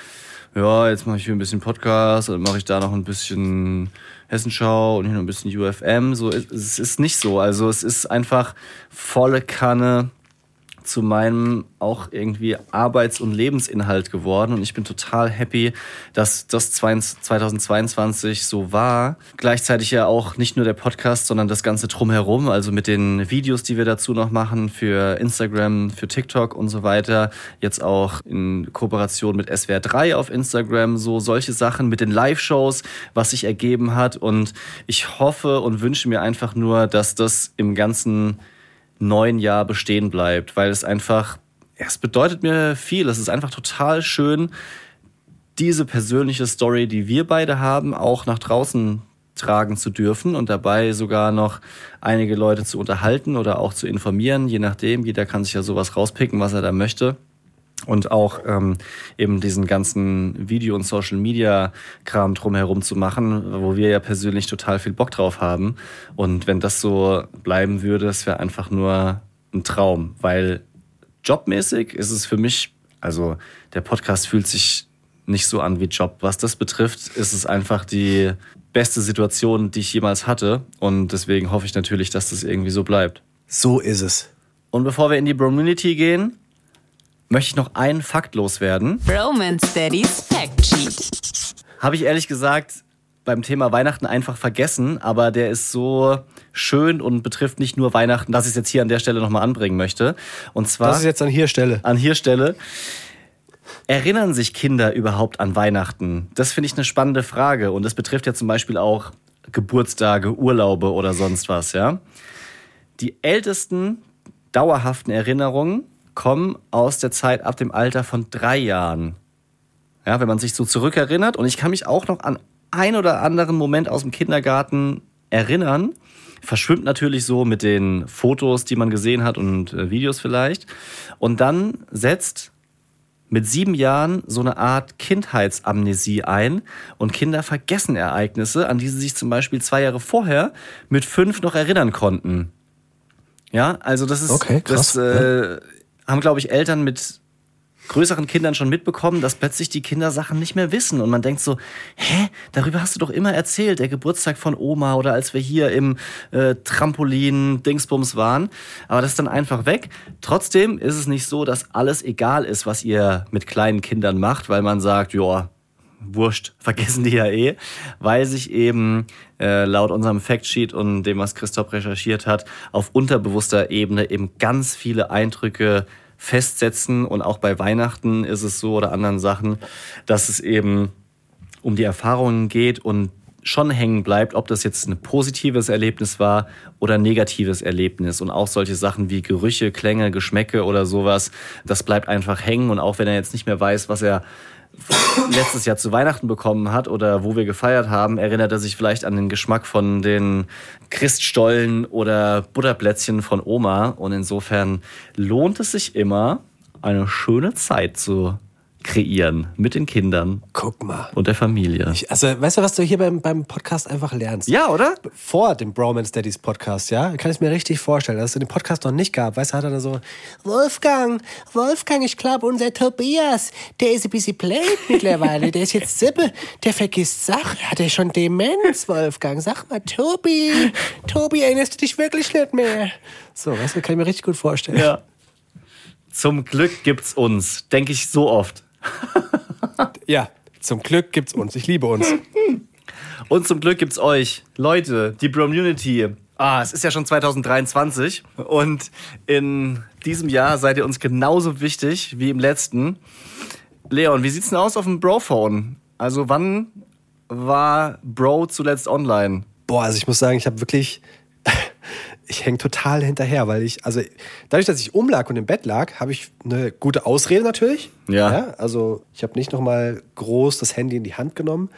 ja, jetzt mache ich hier ein bisschen Podcast, dann mache ich da noch ein bisschen Hessenschau und hier noch ein bisschen UFM. So, es- es ist nicht so. Also es ist einfach volle Kanne zu meinem auch irgendwie Arbeits- und Lebensinhalt geworden und ich bin total happy, dass das 2022 so war. Gleichzeitig ja auch nicht nur der Podcast, sondern das ganze drumherum, also mit den Videos, die wir dazu noch machen für Instagram, für TikTok und so weiter. Jetzt auch in Kooperation mit SWR 3 auf Instagram, so solche Sachen mit den Live-Shows, was sich ergeben hat und ich hoffe und wünsche mir einfach nur, dass das im ganzen neuen Jahr bestehen bleibt, weil es einfach, es bedeutet mir viel. Es ist einfach total schön, diese persönliche Story, die wir beide haben, auch nach draußen tragen zu dürfen und dabei sogar noch einige Leute zu unterhalten oder auch zu informieren, je nachdem. Jeder kann sich ja sowas rauspicken, was er da möchte. Und auch ähm, eben diesen ganzen Video- und Social-Media-Kram drumherum zu machen, wo wir ja persönlich total viel Bock drauf haben. Und wenn das so bleiben würde, es wäre einfach nur ein Traum, weil jobmäßig ist es für mich, also der Podcast fühlt sich nicht so an wie Job. Was das betrifft, ist es einfach die beste Situation, die ich jemals hatte. Und deswegen hoffe ich natürlich, dass das irgendwie so bleibt. So ist es. Und bevor wir in die Bromunity gehen, möchte ich noch einen Fakt loswerden. Romance Daddy's Fact Sheet. Habe ich ehrlich gesagt beim Thema Weihnachten einfach vergessen, aber der ist so schön und betrifft nicht nur Weihnachten, dass ich es jetzt hier an der Stelle nochmal anbringen möchte. Und zwar Das ist jetzt an hier Stelle. an hier Stelle. Erinnern sich Kinder überhaupt an Weihnachten? Das finde ich eine spannende Frage und das betrifft ja zum Beispiel auch Geburtstage, Urlaube oder sonst was, ja. Die ältesten dauerhaften Erinnerungen kommen aus der Zeit ab dem Alter von drei Jahren. Ja, wenn man sich so zurückerinnert. Und ich kann mich auch noch an ein oder anderen Moment aus dem Kindergarten erinnern. Verschwimmt natürlich so mit den Fotos, die man gesehen hat und äh, Videos vielleicht. Und dann setzt mit sieben Jahren so eine Art Kindheitsamnesie ein und Kinder vergessen Ereignisse, an die sie sich zum Beispiel zwei Jahre vorher mit fünf noch erinnern konnten. Ja, also das ist, Okay, krass, das äh, haben, glaube ich, Eltern mit größeren Kindern schon mitbekommen, dass plötzlich die Kinder Sachen nicht mehr wissen. Und man denkt so, hä, darüber hast du doch immer erzählt, der Geburtstag von Oma oder als wir hier im äh, Trampolin Dingsbums waren, aber das ist dann einfach weg. Trotzdem ist es nicht so, dass alles egal ist, was ihr mit kleinen Kindern macht, weil man sagt, ja, wurscht, vergessen die ja eh, weil sich eben äh, laut unserem Factsheet und dem, was Christoph recherchiert hat, auf unterbewusster Ebene eben ganz viele Eindrücke festsetzen und auch bei Weihnachten ist es so oder anderen Sachen, dass es eben um die Erfahrungen geht und schon hängen bleibt, ob das jetzt ein positives Erlebnis war oder ein negatives Erlebnis. Und auch solche Sachen wie Gerüche, Klänge, Geschmäcke oder sowas, das bleibt einfach hängen. Und auch wenn er jetzt nicht mehr weiß, was er letztes Jahr zu Weihnachten bekommen hat oder wo wir gefeiert haben, erinnert er sich vielleicht an den Geschmack von den Christstollen oder Butterplätzchen von Oma. Und insofern lohnt es sich immer, eine schöne Zeit zu kreieren mit den Kindern Guck mal. und der Familie. Ich, also, weißt du, was du hier beim, beim Podcast einfach lernst? ja, oder? Vor dem Bromance Daddies Podcast, ja, kann ich mir richtig vorstellen, dass es den Podcast noch nicht gab. Weißt du, hat er dann so, Wolfgang, Wolfgang, ich glaube, unser Tobias, der ist ein bisschen blöd mittlerweile. Der ist jetzt Sippe, der vergisst Sachen. Hat er schon Demenz, Wolfgang? Sag mal, Tobi, Tobi, erinnerst du dich wirklich nicht mehr? So, weißt du, kann ich mir richtig gut vorstellen. Ja. Zum Glück gibt's uns, denke ich so oft. Ja, zum Glück gibt's uns. Ich liebe uns. Und zum Glück gibt's euch, Leute, die Bromunity. Ah, es ist ja schon 2023 und in diesem Jahr seid ihr uns genauso wichtig wie im letzten. Leon, wie sieht's denn aus auf dem Brophone? Also wann war Bro zuletzt online? Boah, also ich muss sagen, ich habe wirklich, ich hänge total hinterher, weil ich, also dadurch, dass ich umlag und im Bett lag, habe ich eine gute Ausrede natürlich. Ja. also ich habe nicht nochmal groß das Handy in die Hand genommen.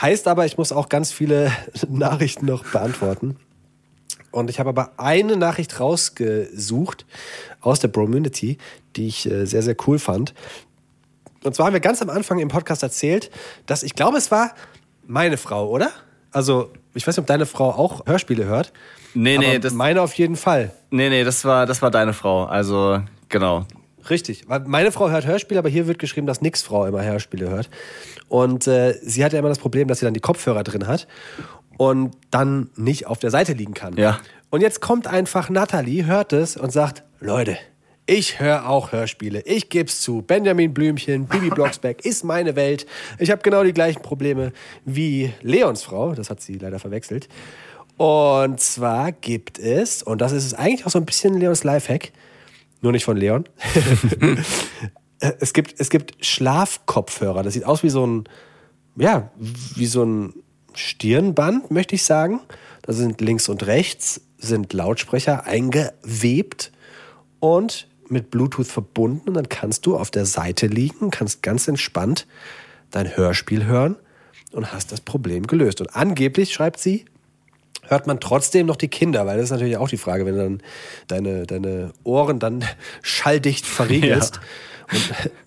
Heißt aber, ich muss auch ganz viele Nachrichten noch beantworten. Und ich habe aber eine Nachricht rausgesucht aus der Bromunity, die ich äh, sehr, sehr cool fand. Und zwar haben wir ganz am Anfang im Podcast erzählt, dass ich glaube, es war meine Frau, oder? Also, ich weiß nicht, ob deine Frau auch Hörspiele hört. Nee, nee, aber das, meine auf jeden Fall. nee, nee, das war, das war deine Frau. Also, genau. Richtig. Meine Frau hört Hörspiele, aber hier wird geschrieben, dass nix Frau immer Hörspiele hört. Und äh, sie hat ja immer das Problem, dass sie dann die Kopfhörer drin hat und dann nicht auf der Seite liegen kann. Ja. Und jetzt kommt einfach Natalie, hört es und sagt, Leute, ich höre auch Hörspiele. Ich geb's zu. Benjamin Blümchen, Bibi Blocksberg ist meine Welt. Ich habe genau die gleichen Probleme wie Leons Frau. Das hat sie leider verwechselt. Und zwar gibt es, und das ist eigentlich auch so ein bisschen Leons Lifehack, nur nicht von Leon. es, gibt, es gibt Schlafkopfhörer. Das sieht aus wie so ein, ja, wie so ein Stirnband, möchte ich sagen. Da sind links und rechts sind Lautsprecher eingewebt und mit Bluetooth verbunden. Und dann kannst du auf der Seite liegen, kannst ganz entspannt dein Hörspiel hören und hast das Problem gelöst. Und angeblich, schreibt sie, hört man trotzdem noch die Kinder, weil das ist natürlich auch die Frage, wenn du dann deine, deine Ohren dann schalldicht verriegelst.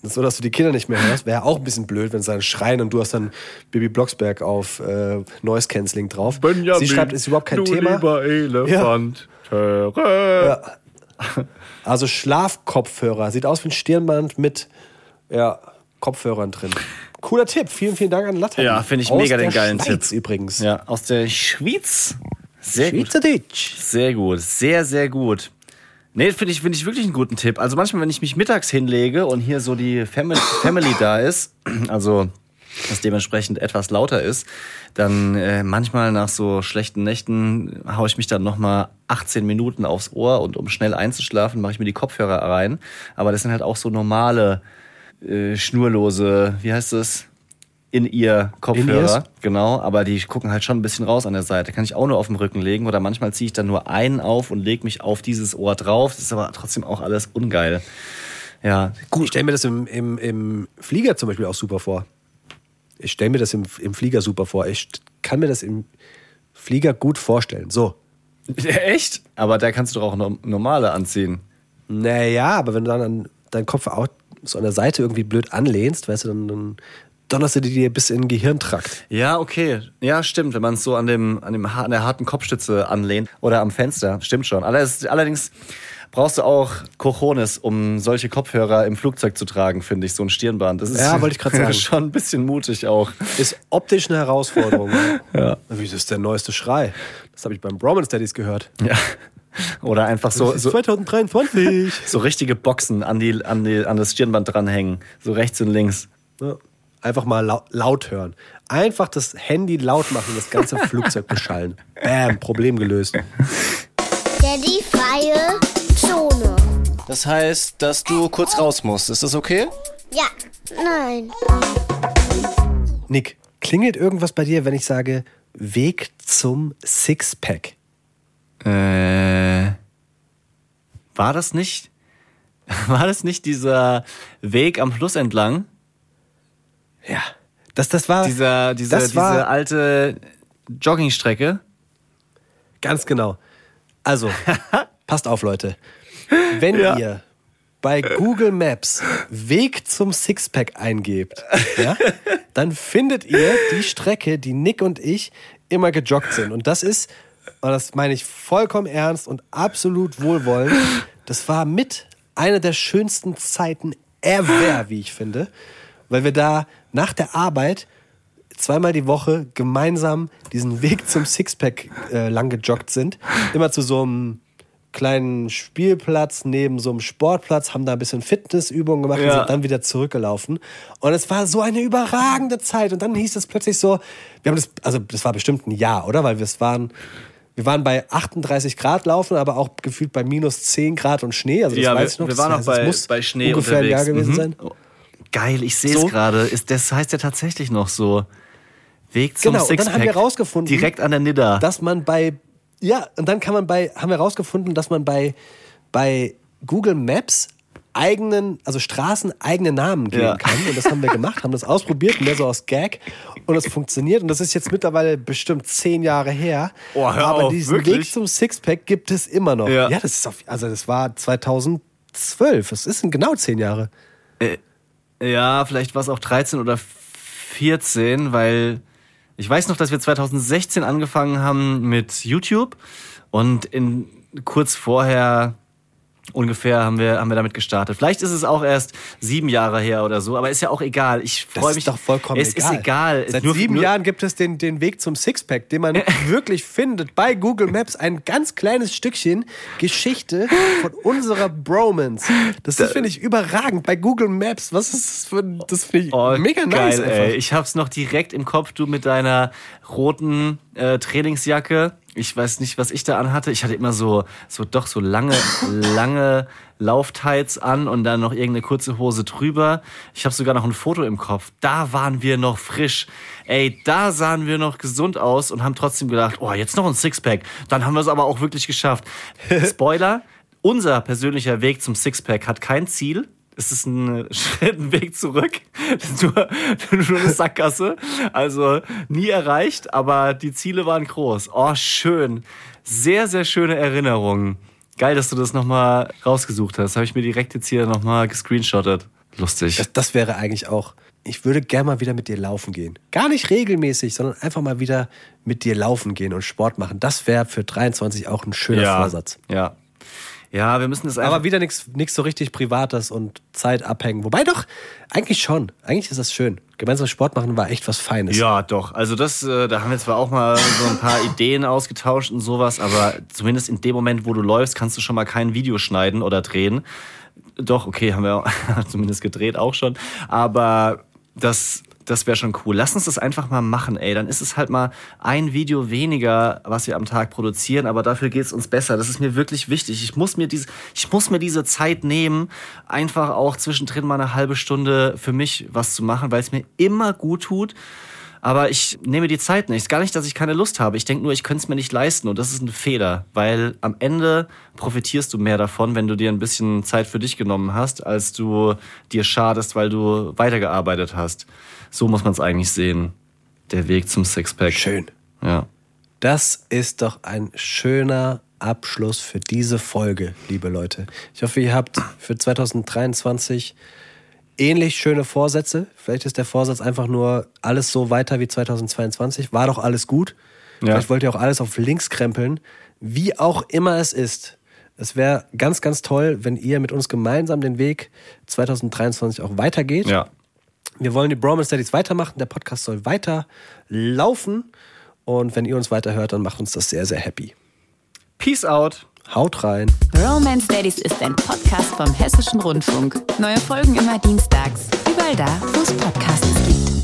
Und so, dass du die Kinder nicht mehr hörst, wäre auch ein bisschen blöd, wenn sie dann schreien und du hast dann Bibi Blocksberg auf äh, Noise Cancelling drauf. Sie schreibt, ist überhaupt kein du Thema. Lieber Elefant. Ja. Also Schlafkopfhörer. Sieht aus wie ein Stirnband mit ja, Kopfhörern drin. Cooler Tipp. Vielen, vielen Dank an Latte. Ja, finde ich Aus mega den geilen Schweiz Tipp. übrigens. Ja, aus der Schweiz. Sehr gut. Schweizerdeutsch. Sehr gut, sehr, sehr gut. Nee, finde ich, finde ich wirklich einen guten Tipp. Also manchmal, wenn ich mich mittags hinlege und hier so die Family, Family da ist, also das dementsprechend etwas lauter ist, dann äh, manchmal nach so schlechten Nächten haue ich mich dann nochmal 18 Minuten aufs Ohr und um schnell einzuschlafen, mache ich mir die Kopfhörer rein. Aber das sind halt auch so normale, äh, schnurlose, wie heißt das? In ihr Kopfhörer. Genau, aber die gucken halt schon ein bisschen raus an der Seite. Kann ich auch nur auf dem Rücken legen oder manchmal ziehe ich dann nur einen auf und lege mich auf dieses Ohr drauf. Das ist aber trotzdem auch alles ungeil. Ja, Ich stelle mir das im, im, im Flieger zum Beispiel auch super vor. Ich stelle mir das im, im Flieger super vor. Ich kann mir das im Flieger gut vorstellen. So. Echt? Aber da kannst du doch auch no- normale anziehen. Naja, aber wenn du dann an deinen Kopf auch so an der Seite irgendwie blöd anlehnst, weißt du, dann, dann donnerst du dir bis in den Gehirntrakt. Ja, okay. Ja, stimmt. Wenn man es so an, dem, an, dem, an der harten Kopfstütze anlehnt oder am Fenster. Stimmt schon. Allerdings, brauchst du auch Cojones, um solche Kopfhörer im Flugzeug zu tragen, finde ich. So ein Stirnband. Das ist Ja, wollte ich gerade sagen. schon ein bisschen mutig auch. Ist optisch eine Herausforderung. ja. Wieso ist der neueste Schrei? Das habe ich beim Bromance Daddies gehört. Ja. Oder einfach so, so, 2023. so richtige Boxen an, die, an, die, an das Stirnband dranhängen. So rechts und links. ja. Einfach mal lau laut hören. Einfach das Handy laut machen, das ganze Flugzeug beschallen. Bam, Problem gelöst. Daddy freie Zone. Das heißt, dass du kurz raus musst. Ist das okay? Ja, nein. Nick, klingelt irgendwas bei dir, wenn ich sage Weg zum Sixpack? Äh, war das nicht? War das nicht dieser Weg am Fluss entlang? Ja. Das, das war. Dieser, diese, das war, diese alte Joggingstrecke? Ganz genau. Also, passt auf, Leute. Wenn Ja. ihr bei Google Maps Weg zum Sixpack eingebt, ja, dann findet ihr die Strecke, die Nick und ich immer gejoggt sind. Und das ist, und das meine ich vollkommen ernst und absolut wohlwollend, das war mit einer der schönsten Zeiten ever, wie ich finde, weil wir da nach der Arbeit zweimal die Woche gemeinsam diesen Weg zum Sixpack äh, lang gejoggt sind. Immer zu so einem kleinen Spielplatz neben so einem Sportplatz, haben da ein bisschen Fitnessübungen gemacht und Ja. sind dann wieder zurückgelaufen. Und es war so eine überragende Zeit. Und dann hieß es plötzlich so, wir haben das, also das war bestimmt ein Jahr, oder? Weil wir es waren, wir waren bei 38 Grad laufen, aber auch gefühlt bei minus 10 Grad und Schnee. Also das ja, weiß ich noch. wir Das waren noch heißt, es bei, muss bei Schnee ungefähr unterwegs. ein Jahr gewesen Mhm. sein. Oh, Geil, ich sehe So. es gerade. Ist- Das heißt ja tatsächlich noch so. Weg zum Genau, und dann Sixpack. haben wir rausgefunden, Direkt an der Nidda. dass man bei ja und dann kann man bei haben wir rausgefunden, dass man bei bei Google Maps eigenen also Straßen eigene Namen geben Ja. kann und das haben wir gemacht, haben das ausprobiert, mehr so aus Gag und es funktioniert und das ist jetzt mittlerweile bestimmt zehn Jahre her. Oh, hör aber auf, diesen wirklich? Weg zum Sixpack gibt es immer noch. Ja. Ja, das ist auf, also das war 2012. Das ist genau zehn Jahre. Ja, vielleicht war es auch 13 oder 14, weil ich weiß noch, dass wir 2016 angefangen haben mit YouTube und in, kurz vorher ungefähr haben wir, haben wir damit gestartet. Vielleicht ist es auch erst sieben Jahre her oder so, aber ist ja auch egal. Ich Das freue ist mich. doch vollkommen es egal. ist egal. Seit Nur- sieben nur- Jahren gibt es den, den Weg zum Sixpack, den man wirklich findet bei Google Maps. Ein ganz kleines Stückchen Geschichte von unserer Bromance. Das ist, finde ich, überragend bei Google Maps. Was ist das für das finde ich Oh, mega nice geil, einfach. ey. Ich hab's noch direkt im Kopf, du mit deiner roten äh, Trainingsjacke. Ich weiß nicht, was ich da anhatte. Ich hatte immer so, so doch so lange, lange Lauftights an und dann noch irgendeine kurze Hose drüber. Ich habe sogar noch ein Foto im Kopf. Da waren wir noch frisch. Ey, da sahen wir noch gesund aus und haben trotzdem gedacht, oh, jetzt noch ein Sixpack. Dann haben wir es aber auch wirklich geschafft. Spoiler, unser persönlicher Weg zum Sixpack hat kein Ziel. Es ist ein Schritt, ein Weg zurück. Nur, nur eine Sackgasse. Also nie erreicht, aber die Ziele waren groß. Oh, schön. Sehr, sehr schöne Erinnerungen. Geil, dass du das nochmal rausgesucht hast. Habe ich mir direkt jetzt hier nochmal gescreenshottet. Lustig. Das, das wäre eigentlich auch. Ich würde gerne mal wieder mit dir laufen gehen. Gar nicht regelmäßig, sondern einfach mal wieder mit dir laufen gehen und Sport machen. Das wäre für 23 auch ein schöner ja. Vorsatz. Ja. Ja, wir müssen das einfach. Aber wieder nichts so richtig Privates und Zeit abhängen. Wobei doch, eigentlich schon. Eigentlich ist das schön. Gemeinsam Sport machen war echt was Feines. Ja, doch. Also das, äh, da haben wir zwar auch mal so ein paar Ideen ausgetauscht und sowas, aber zumindest in dem Moment, wo du läufst, kannst du schon mal kein Video schneiden oder drehen. Doch, okay, haben wir zumindest gedreht auch schon. Aber das, das wäre schon cool. Lass uns das einfach mal machen, ey. Dann ist es halt mal ein Video weniger, was wir am Tag produzieren, aber dafür geht's uns besser. Das ist mir wirklich wichtig. Ich muss mir diese, ich muss mir diese Zeit nehmen, einfach auch zwischendrin mal eine halbe Stunde für mich was zu machen, weil es mir immer gut tut. Aber ich nehme die Zeit nicht. Gar nicht, dass ich keine Lust habe. Ich denke nur, ich könnte es mir nicht leisten. Und das ist ein Fehler, weil am Ende profitierst du mehr davon, wenn du dir ein bisschen Zeit für dich genommen hast, als du dir schadest, weil du weitergearbeitet hast. So muss man es eigentlich sehen. Der Weg zum Sixpack. Schön. Ja. Das ist doch ein schöner Abschluss für diese Folge, liebe Leute. Ich hoffe, ihr habt für 2023 ähnlich schöne Vorsätze. Vielleicht ist der Vorsatz einfach nur alles so weiter wie 2022. War doch alles gut. Ja. Vielleicht wollt ihr auch alles auf links krempeln. Wie auch immer es ist. Es wäre ganz, ganz toll, wenn ihr mit uns gemeinsam den Weg 2023 auch weitergeht. Ja. Wir wollen die Bromance Daddies weitermachen. Der Podcast soll weiter laufen. Und wenn ihr uns weiterhört, dann macht uns das sehr, sehr happy. Peace out. Haut rein. Romance Daddies ist ein Podcast vom Hessischen Rundfunk. Neue Folgen immer dienstags. Überall da, wo es Podcasts gibt.